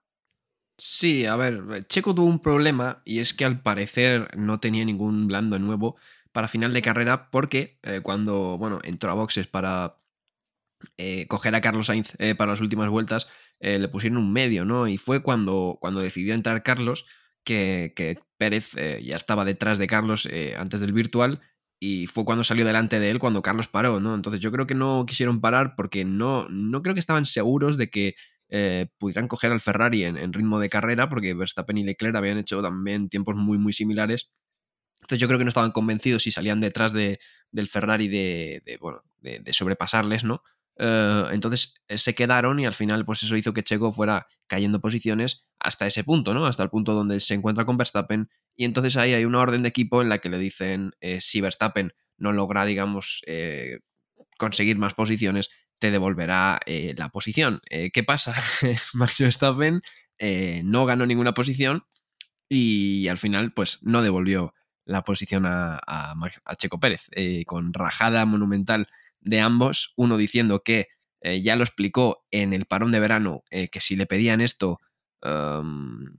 Sí, a ver, Checo tuvo un problema y es que al parecer no tenía ningún blando nuevo para final de carrera porque eh, cuando, bueno, entró a boxes para eh, coger a Carlos Sainz eh, para las últimas vueltas, le pusieron un medio, ¿no? Y fue cuando, cuando decidió entrar Carlos que, Pérez eh, ya estaba detrás de Carlos eh, antes del virtual y fue cuando salió delante de él cuando Carlos paró, ¿no? Entonces yo creo que no quisieron parar porque no, no creo que estaban seguros de que eh, pudieran coger al Ferrari en, ritmo de carrera porque Verstappen y Leclerc habían hecho también tiempos muy, muy similares. Entonces yo creo que no estaban convencidos si salían detrás de, del Ferrari de, bueno, de, sobrepasarles, ¿no? Eh, entonces eh, se quedaron y al final pues eso hizo que Checo fuera cayendo posiciones hasta ese punto, ¿no? Hasta el punto donde se encuentra con Verstappen y entonces ahí hay una orden de equipo en la que le dicen eh, si Verstappen no logra, digamos, conseguir más posiciones, te devolverá la posición. ¿Qué pasa? Max Verstappen no ganó ninguna posición y al final pues no devolvió la posición a, a Checo Pérez, con rajada monumental de ambos, uno diciendo que eh, ya lo explicó en el parón de verano, eh, que si le pedían esto, em,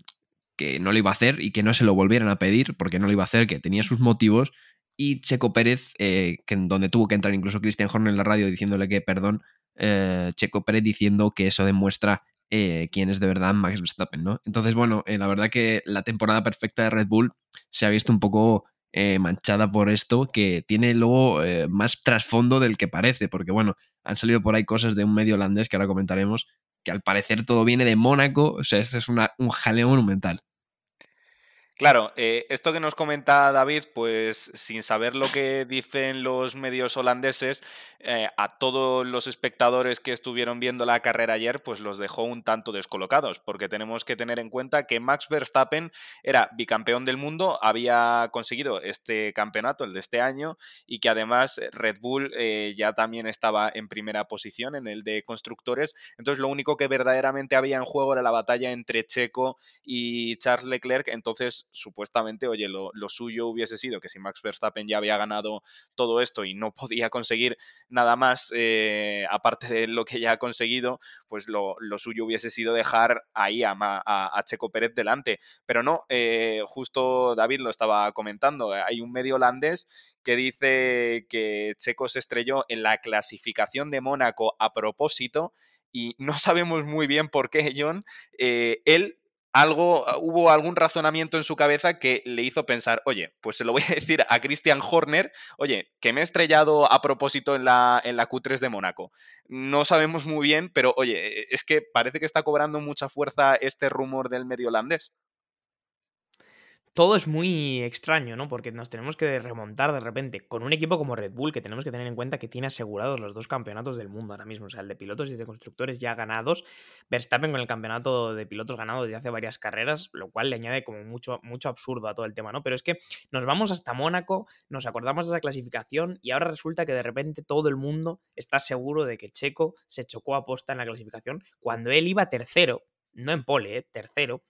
que no lo iba a hacer y que no se lo volvieran a pedir, porque no lo iba a hacer, que tenía sus motivos, y Checo Pérez, eh, que, donde tuvo que entrar incluso Christian Horner en la radio diciéndole que perdón, Checo Pérez diciendo que eso demuestra quién es de verdad Max Verstappen, ¿no? Entonces, bueno, la verdad que la temporada perfecta de Red Bull se ha visto un poco eh, manchada por esto que tiene luego eh, más trasfondo del que parece, porque bueno, han salido por ahí cosas de un medio holandés que ahora comentaremos, que al parecer todo viene de Mónaco, o sea, es una, un jaleo monumental. Claro, eh, esto que nos comenta David, pues sin saber lo que dicen los medios holandeses, eh, a todos los espectadores que estuvieron viendo la carrera ayer, pues los dejó un tanto descolocados, porque tenemos que tener en cuenta que Max Verstappen era bicampeón del mundo, había conseguido este campeonato, el de este año, y que además Red Bull eh, ya también estaba en primera posición en el de constructores, entonces lo único que verdaderamente había en juego era la batalla entre Checo y Charles Leclerc, entonces supuestamente, oye, lo, suyo hubiese sido que si Max Verstappen ya había ganado todo esto y no podía conseguir nada más eh, aparte de lo que ya ha conseguido, pues lo, suyo hubiese sido dejar ahí a, a, Checo Pérez delante. Pero no, eh, justo David lo estaba comentando, hay un medio holandés que dice que Checo se estrelló en la clasificación de Mónaco a propósito y no sabemos muy bien por qué, John. Eh, él algo, ah, hubo algún razonamiento en su cabeza que le hizo pensar, oye, pues se lo voy a decir a Christian Horner, oye, que me he estrellado a propósito en la, en la Q3 de Mónaco. No sabemos muy bien, pero oye, es que parece que está cobrando mucha fuerza este rumor del medio holandés todo es muy extraño, ¿no? Porque nos tenemos que remontar de repente con un equipo como Red Bull, que tenemos que tener en cuenta que tiene asegurados los dos campeonatos del mundo ahora mismo, o sea, el de pilotos y el de constructores ya ganados, Verstappen con el campeonato de pilotos ganado desde hace varias carreras, lo cual le añade como mucho, mucho absurdo a todo el tema, ¿no? Pero es que nos vamos hasta Mónaco, nos acordamos de esa clasificación y ahora resulta que de repente todo el mundo está seguro de que Checo se chocó a posta en la clasificación cuando él iba tercero, no en pole, ¿eh? tercero,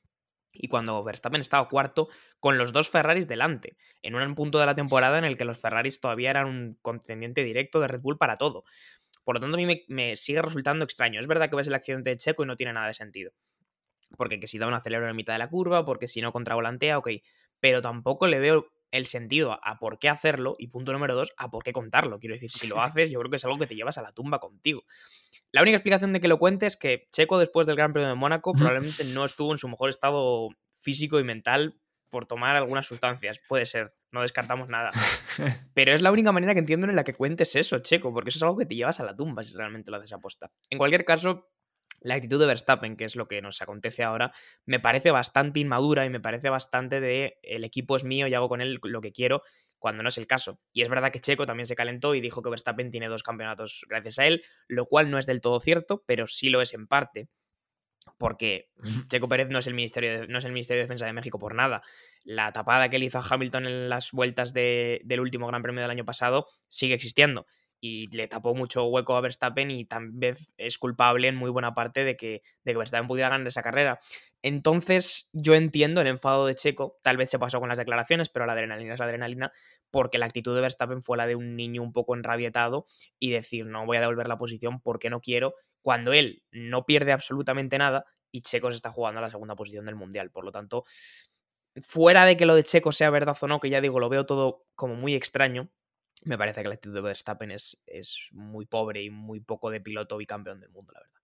y cuando Verstappen estaba cuarto con los dos Ferraris delante, en un punto de la temporada en el que los Ferraris todavía eran un contendiente directo de Red Bull para todo. Por lo tanto, a mí me, sigue resultando extraño. Es verdad que ves el accidente de Checo y no tiene nada de sentido. Porque que si da un acelerador en mitad de la curva, porque si no contravolantea, ok. Pero tampoco le veo el sentido a por qué hacerlo y punto número dos, a por qué contarlo. Quiero decir, si lo haces, yo creo que es algo que te llevas a la tumba contigo. La única explicación de que lo cuente es que Checo después del Gran Premio de Mónaco probablemente no estuvo en su mejor estado físico y mental por tomar algunas sustancias. Puede ser, no descartamos nada. Pero es la única manera que entiendo en la que cuentes eso, Checo, porque eso es algo que te llevas a la tumba si realmente lo haces aposta. En cualquier caso, la actitud de Verstappen, que es lo que nos acontece ahora, me parece bastante inmadura y me parece bastante de el equipo es mío y hago con él lo que quiero, cuando no es el caso. Y es verdad que Checo también se calentó y dijo que Verstappen tiene dos campeonatos gracias a él, lo cual no es del todo cierto, pero sí lo es en parte. Porque Checo Pérez no es, el Ministerio de, no es el Ministerio de Defensa de México por nada. La tapada que él hizo a Hamilton en las vueltas del último Gran Premio del año pasado sigue existiendo y le tapó mucho hueco a Verstappen y también es culpable en muy buena parte de que, de que Verstappen pudiera ganar esa carrera. Entonces yo entiendo el enfado de Checo, tal vez se pasó con las declaraciones, pero la adrenalina es la adrenalina, porque la actitud de Verstappen fue la de un niño un poco enrabietado y decir no voy a devolver la posición porque no quiero, cuando él no pierde absolutamente nada y Checo se está jugando a la segunda posición del Mundial. Por lo tanto, fuera de que lo de Checo sea verdad o no, que ya digo, lo veo todo como muy extraño, me parece que la actitud de Verstappen es, es muy pobre y muy poco de piloto bicampeón del mundo, la verdad.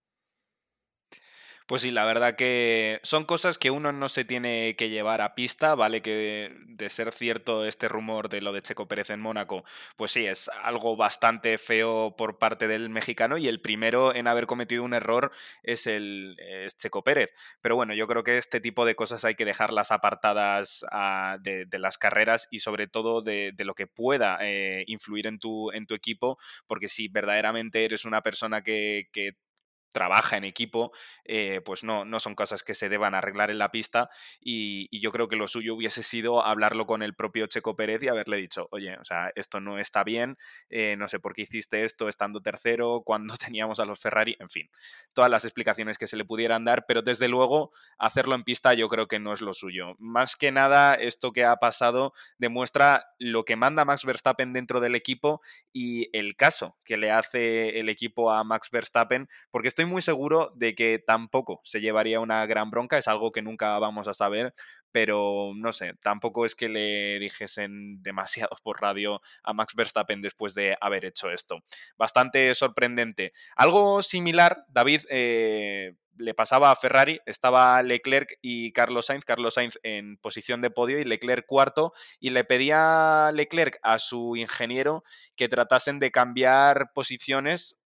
Pues sí, la verdad que son cosas que uno no se tiene que llevar a pista, ¿vale? Que de ser cierto este rumor de lo de Checo Pérez en Mónaco, pues sí, es algo bastante feo por parte del mexicano y el primero en haber cometido un error es el Checo Pérez. Pero bueno, yo creo que este tipo de cosas hay que dejarlas apartadas ah, de, las carreras y sobre todo de, lo que pueda eh, influir en tu, en tu equipo, porque si verdaderamente eres una persona que, que trabaja en equipo, eh, pues no, no son cosas que se deban arreglar en la pista y, yo creo que lo suyo hubiese sido hablarlo con el propio Checo Pérez y haberle dicho, oye, o sea, esto no está bien, eh, no sé por qué hiciste esto estando tercero, cuando teníamos a los Ferrari, en fin, todas las explicaciones que se le pudieran dar, pero desde luego hacerlo en pista yo creo que no es lo suyo. Más que nada, esto que ha pasado demuestra lo que manda Max Verstappen dentro del equipo y el caso que le hace el equipo a Max Verstappen, porque estoy muy seguro de que tampoco se llevaría una gran bronca, es algo que nunca vamos a saber, pero no sé, tampoco es que le dijesen demasiado por radio a Max Verstappen después de haber hecho esto. Bastante sorprendente. Algo similar, David, eh, le pasaba a Ferrari, estaba Leclerc y Carlos Sainz, Carlos Sainz en posición de podio y Leclerc cuarto, y le pedía Leclerc a su ingeniero que tratasen de cambiar posiciones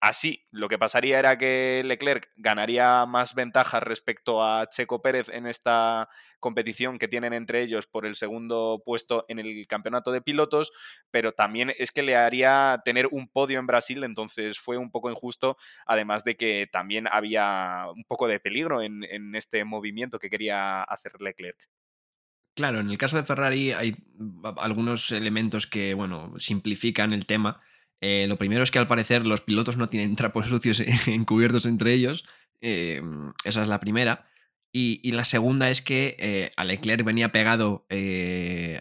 Así, lo que pasaría era que Leclerc ganaría más ventajas respecto a Checo Pérez en esta competición que tienen entre ellos por el segundo puesto en el campeonato de pilotos, pero también es que le haría tener un podio en Brasil, entonces fue un poco injusto, además de que también había un poco de peligro en, en este movimiento que quería hacer Leclerc. Claro, en el caso de Ferrari hay algunos elementos que, bueno, simplifican el tema eh, lo primero es que al parecer los pilotos no tienen trapos sucios encubiertos entre ellos. Eh, esa es la primera. Y, la segunda es que eh, a Leclerc venía pegado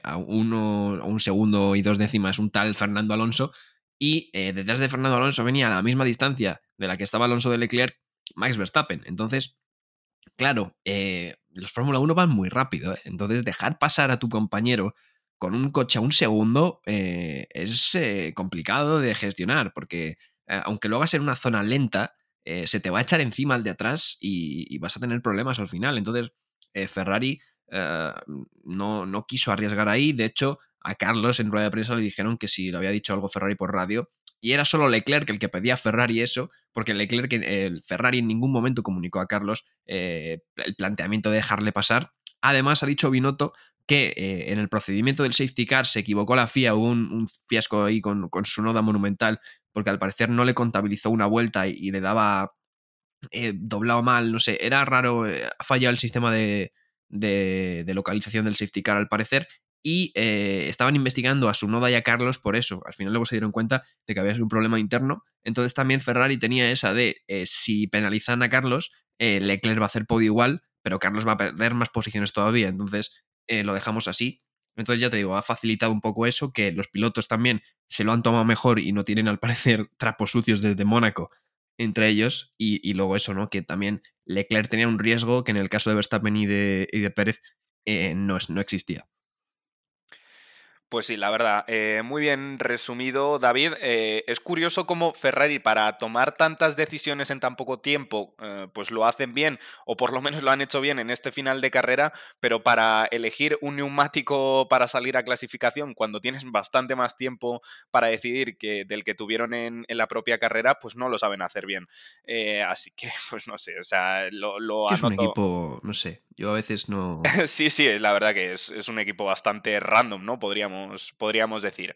a, uno, a un segundo y dos décimas un tal Fernando Alonso. Y detrás de Fernando Alonso venía a la misma distancia de la que estaba Alonso de Leclerc, Max Verstappen. Entonces, claro, los Fórmula 1 van muy rápido. Entonces, dejar pasar a tu compañero con un coche a un segundo eh, es eh, complicado de gestionar, porque eh, aunque lo hagas en una zona lenta, se te va a echar encima el de atrás y, vas a tener problemas al final. Entonces, Ferrari no, no, quiso arriesgar ahí. De hecho, a Carlos en rueda de prensa le dijeron que si le había dicho algo Ferrari por radio, y era solo Leclerc el que pedía a Ferrari eso, porque Leclerc, el Ferrari en ningún momento comunicó a Carlos el planteamiento de dejarle pasar. Además, ha dicho Binotto que eh, en el procedimiento del safety car se equivocó la FIA, hubo un, fiasco ahí con, su noda monumental, porque al parecer no le contabilizó una vuelta y, le daba eh, doblado mal, no sé, era raro, eh, ha fallado el sistema de, localización del safety car al parecer, y estaban investigando a su noda y a Carlos por eso. Al final luego se dieron cuenta de que había sido un problema interno. Entonces también Ferrari tenía esa de si penalizan a Carlos, Leclerc va a hacer podio igual, pero Carlos va a perder más posiciones todavía. Entonces eh, lo dejamos así. Entonces ya te digo, ha facilitado un poco eso, que los pilotos también se lo han tomado mejor y no tienen al parecer trapos sucios desde Mónaco entre ellos. Y, luego eso, ¿no? Que también Leclerc tenía un riesgo que en el caso de Verstappen y de, y de Pérez eh, no existía. Pues sí, la verdad, eh, muy bien resumido, David. Eh, es curioso cómo Ferrari, para tomar tantas decisiones en tan poco tiempo, eh, pues lo hacen bien, o por lo menos lo han hecho bien en este final de carrera, pero para elegir un neumático para salir a clasificación, cuando tienes bastante más tiempo para decidir que del que tuvieron en, la propia carrera, pues no lo saben hacer bien. así que, pues no sé, o sea, lo, lo Es un equipo, no sé, yo a veces no. sí, sí, la verdad que es, es un equipo bastante random, ¿no? Podríamos podríamos, decir.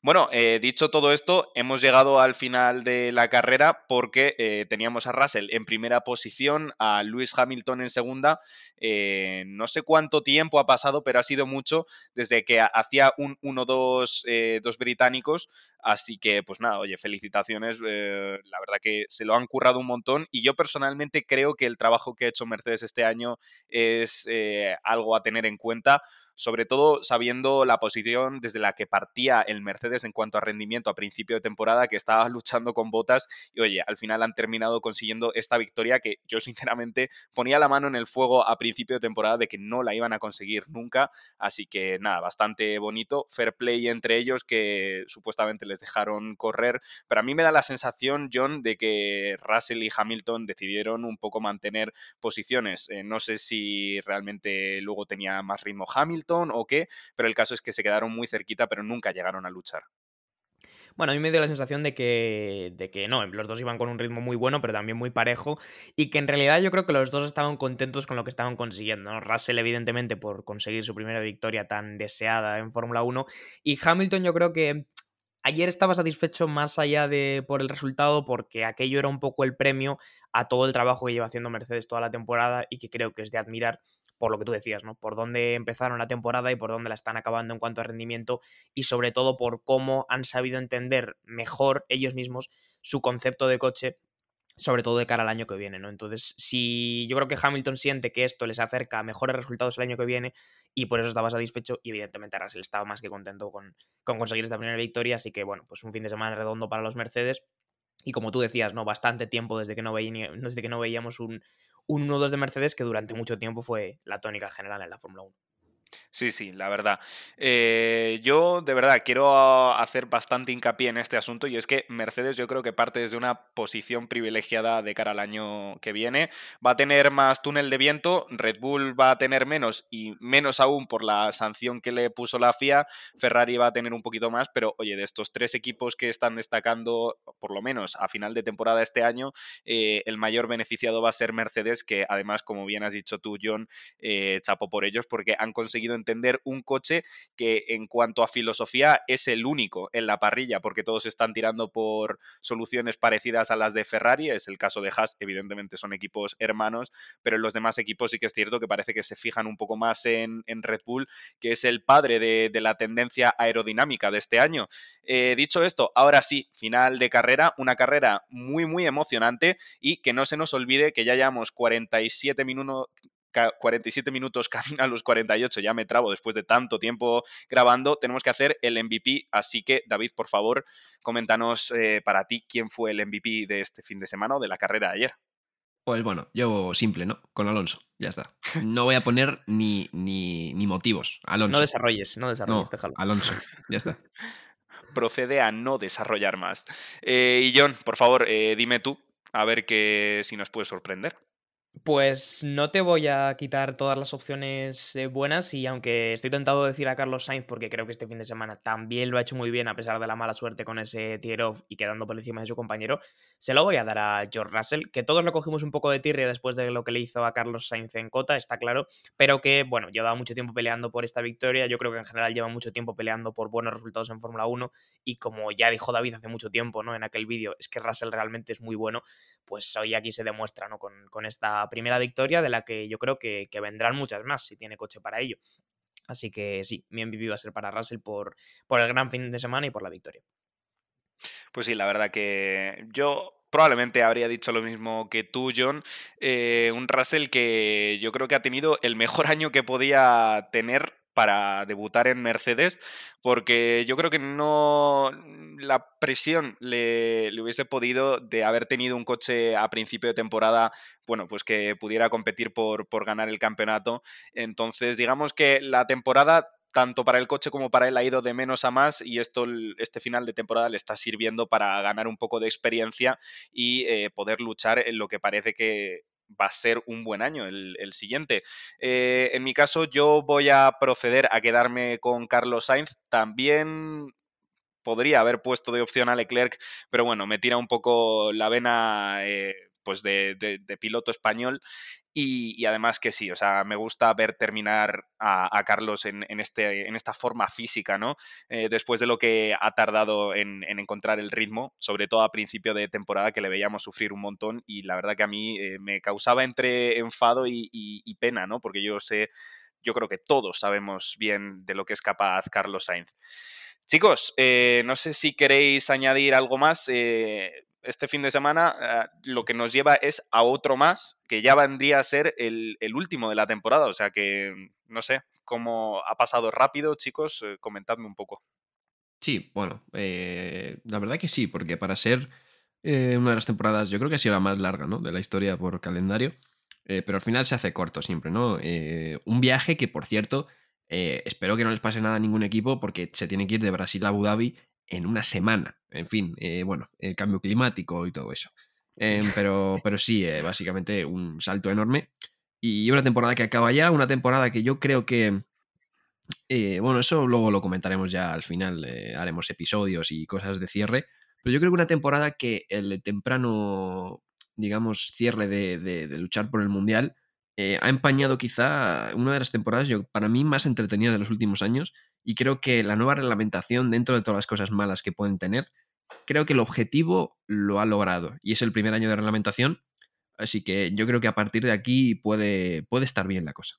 Bueno, eh, dicho todo esto, hemos llegado al final de la carrera porque eh, teníamos a Russell en primera posición, a Lewis Hamilton en segunda. Eh, no sé cuánto tiempo ha pasado, pero ha sido mucho desde que hacía un 1-2 dos británicos. Así que, pues nada, oye, felicitaciones. la verdad que se lo han currado un montón y yo personalmente creo que el trabajo que ha hecho Mercedes este año es algo a tener en cuenta sobre todo sabiendo la posición desde la que partía el Mercedes en cuanto a rendimiento a principio de temporada, que estaba luchando con botas y oye, al final han terminado consiguiendo esta victoria que yo sinceramente ponía la mano en el fuego a principio de temporada de que no la iban a conseguir nunca, así que nada, bastante bonito, fair play entre ellos que supuestamente les dejaron correr, pero a mí me da la sensación, John, de que Russell y Hamilton decidieron un poco mantener posiciones. Eh, no sé si realmente luego tenía más ritmo Hamilton o qué, pero el caso es que se quedaron muy cerquita, pero nunca llegaron a luchar. Bueno, a mí me dio la sensación de que, de que no, los dos iban con un ritmo muy bueno, pero también muy parejo, y que en realidad yo creo que los dos estaban contentos con lo que estaban consiguiendo. Russell, evidentemente, por conseguir su primera victoria tan deseada en Fórmula 1, y Hamilton yo creo que ayer estaba satisfecho más allá de por el resultado, porque aquello era un poco el premio a todo el trabajo que lleva haciendo Mercedes toda la temporada y que creo que es de admirar por lo que tú decías, ¿no? Por dónde empezaron la temporada y por dónde la están acabando en cuanto a rendimiento y sobre todo por cómo han sabido entender mejor ellos mismos su concepto de coche sobre todo de cara al año que viene, ¿no? Entonces, si yo creo que Hamilton siente que esto les acerca a mejores resultados el año que viene y por eso estaba satisfecho y evidentemente Russell estaba más que contento con, con conseguir esta primera victoria, así que bueno, pues un fin de semana redondo para los Mercedes y como tú decías, ¿no? Bastante tiempo desde que no, desde que no veíamos un, un 1-2 de Mercedes que durante mucho tiempo fue la tónica general en la Fórmula 1. Sí, sí, la verdad. Eh, yo de verdad quiero hacer bastante hincapié en este asunto y es que Mercedes yo creo que parte desde una posición privilegiada de cara al año que viene. Va a tener más túnel de viento, Red Bull va a tener menos y menos aún por la sanción que le puso la FIA. Ferrari va a tener un poquito más, pero oye, de estos tres equipos que están destacando, por lo menos a final de temporada este año, eh, el mayor beneficiado va a ser Mercedes, que además, como bien has dicho tú, John, eh, chapo por ellos porque han conseguido entender un coche que en cuanto a filosofía es el único en la parrilla, porque todos están tirando por soluciones parecidas a las de Ferrari, es el caso de Haas, evidentemente son equipos hermanos, pero en los demás equipos sí que es cierto que parece que se fijan un poco más en, Red Bull, que es el padre de, la tendencia aerodinámica de este año. Eh, dicho esto, ahora sí, final de carrera, una carrera muy, muy emocionante y que no se nos olvide que ya llevamos 47 minutos, 47 minutos camino a los 48, ya me trabo después de tanto tiempo grabando, tenemos que hacer el MVP, así que David, por favor, coméntanos eh, para ti quién fue el MVP de este fin de semana o de la carrera de ayer. Pues bueno, yo simple, ¿no? Con Alonso, ya está. No voy a poner ni, ni, motivos. Alonso. No desarrolles, no desarrolles, déjalo. Alonso, ya está. Procede a no desarrollar más. Eh, y John, por favor, eh, dime tú, a ver que, si nos puede sorprender. Pues no te voy a quitar todas las opciones eh, buenas y aunque estoy tentado de decir a Carlos Sainz porque creo que este fin de semana también lo ha hecho muy bien a pesar de la mala suerte con ese tier off y quedando por encima de su compañero, se lo voy a dar a George Russell, que todos lo cogimos un poco de tirria después de lo que le hizo a Carlos Sainz en Cota, está claro, pero que bueno, lleva mucho tiempo peleando por esta victoria, yo creo que en general lleva mucho tiempo peleando por buenos resultados en Fórmula 1 y como ya dijo David hace mucho tiempo, ¿no? En aquel vídeo, es que Russell realmente es muy bueno, pues hoy aquí se demuestra, ¿no? Con, con esta primera victoria de la que yo creo que, vendrán muchas más si tiene coche para ello. Así que sí, mi MVP va a ser para Russell por, por el gran fin de semana y por la victoria. Pues sí, la verdad que yo probablemente habría dicho lo mismo que tú, John. Eh, un Russell que yo creo que ha tenido el mejor año que podía tener para debutar en Mercedes, porque yo creo que no la presión le, hubiese podido de haber tenido un coche a principio de temporada, bueno, pues que pudiera competir por, por ganar el campeonato. Entonces, digamos que la temporada tanto para el coche como para él ha ido de menos a más y esto este final de temporada le está sirviendo para ganar un poco de experiencia y eh, poder luchar en lo que parece que va a ser un buen año el, siguiente. Eh, en mi caso, yo voy a proceder a quedarme con Carlos Sainz. También podría haber puesto de opción a Leclerc, pero bueno, me tira un poco la vena eh, pues de, piloto español y, además que sí, o sea, me gusta ver terminar a, Carlos en, este, en esta forma física, ¿no? Eh, después de lo que ha tardado en, encontrar el ritmo, sobre todo a principio de temporada que le veíamos sufrir un montón y la verdad que a mí eh, me causaba entre enfado y, pena, ¿no? Porque yo sé, yo creo que todos sabemos bien de lo que es capaz Carlos Sainz. Chicos, eh, no sé si queréis añadir algo más este fin de semana eh, lo que nos lleva es a otro más, que ya vendría a ser el, último de la temporada. O sea que, no sé, cómo ha pasado rápido, chicos, eh, comentadme un poco. Sí, bueno, eh, la verdad que sí, porque para ser una de las temporadas, yo creo que ha sido la más larga, ¿no? De la historia por calendario, pero al final se hace corto siempre, ¿no? un viaje que, por cierto, espero que no les pase nada a ningún equipo porque se tiene que ir de Brasil a Abu Dhabi en una semana. En fin, eh, bueno, el cambio climático y todo eso. Em, pero, pero sí, eh, básicamente un salto enorme. Y una temporada que acaba ya, una temporada que yo creo que... Eh, bueno, eso luego lo comentaremos ya al final, haremos episodios y cosas de cierre. Pero yo creo que una temporada que el temprano, digamos, cierre de, luchar por el Mundial ha empañado quizá una de las temporadas, yo, para mí, más entretenidas de los últimos años y creo que la nueva reglamentación, dentro de todas las cosas malas que pueden tener, creo que el objetivo lo ha logrado. Y es el primer año de reglamentación. Así que yo creo que a partir de aquí puede, puede estar bien la cosa.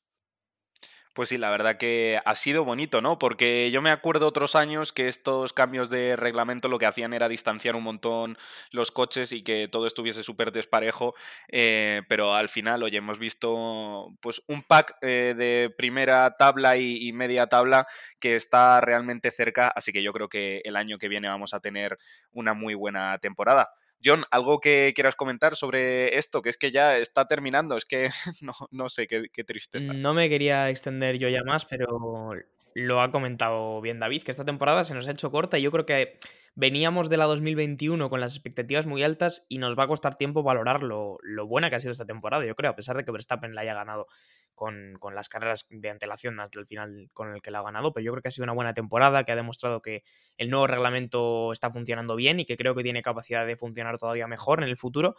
Pues sí, la verdad que ha sido bonito, ¿no? Porque yo me acuerdo otros años que estos cambios de reglamento lo que hacían era distanciar un montón los coches y que todo estuviese súper desparejo, eh, pero al final, oye, hemos visto pues un pack eh, de primera tabla y, media tabla que está realmente cerca, así que yo creo que el año que viene vamos a tener una muy buena temporada. John, ¿algo que quieras comentar sobre esto? Que es que ya está terminando, es que no, sé, qué, qué tristeza. No me quería extender yo ya más, pero lo ha comentado bien David, que esta temporada se nos ha hecho corta y yo creo que veníamos de la 2021 con las expectativas muy altas y nos va a costar tiempo valorar lo, lo buena que ha sido esta temporada, yo creo, a pesar de que Verstappen la haya ganado con, las carreras de antelación hasta el final con el que la ha ganado, pero yo creo que ha sido una buena temporada, que ha demostrado que el nuevo reglamento está funcionando bien y que creo que tiene capacidad de funcionar todavía mejor en el futuro.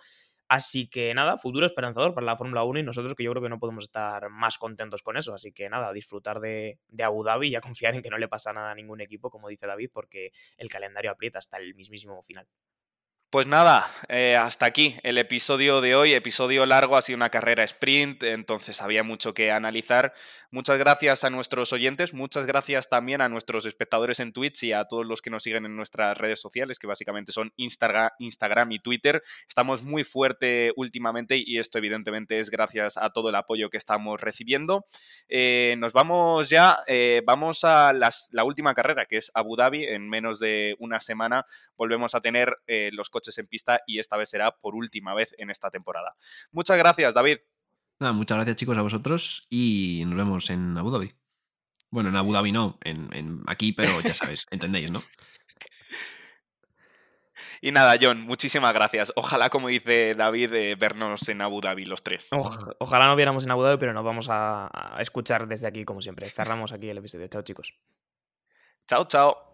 Así que nada, futuro esperanzador para la Fórmula 1 y nosotros que yo creo que no podemos estar más contentos con eso. Así que nada, disfrutar de, de, Abu Dhabi y a confiar en que no le pasa nada a ningún equipo, como dice David, porque el calendario aprieta hasta el mismísimo final. Pues nada, eh, hasta aquí el episodio de hoy, episodio largo, ha sido una carrera sprint, entonces había mucho que analizar. Muchas gracias a nuestros oyentes, muchas gracias también a nuestros espectadores en Twitch y a todos los que nos siguen en nuestras redes sociales, que básicamente son Instagram, y Twitter. Estamos muy fuerte últimamente y esto evidentemente es gracias a todo el apoyo que estamos recibiendo. Eh, nos vamos ya, eh, vamos a la última carrera, que es Abu Dhabi, en menos de una semana volvemos a tener los coches en pista y esta vez será por última vez en esta temporada. Muchas gracias, David. muchas gracias chicos a vosotros y nos vemos en Abu Dhabi. Bueno, en Abu Dhabi no, en, aquí, pero ya sabéis, entendéis, ¿no? Y nada, John, muchísimas gracias. Ojalá, como dice David, eh, vernos en Abu Dhabi los tres. ojalá no viéramos en Abu Dhabi, pero nos vamos a, a escuchar desde aquí, como siempre. Cerramos aquí el episodio. Chao, chicos. Chao, chao.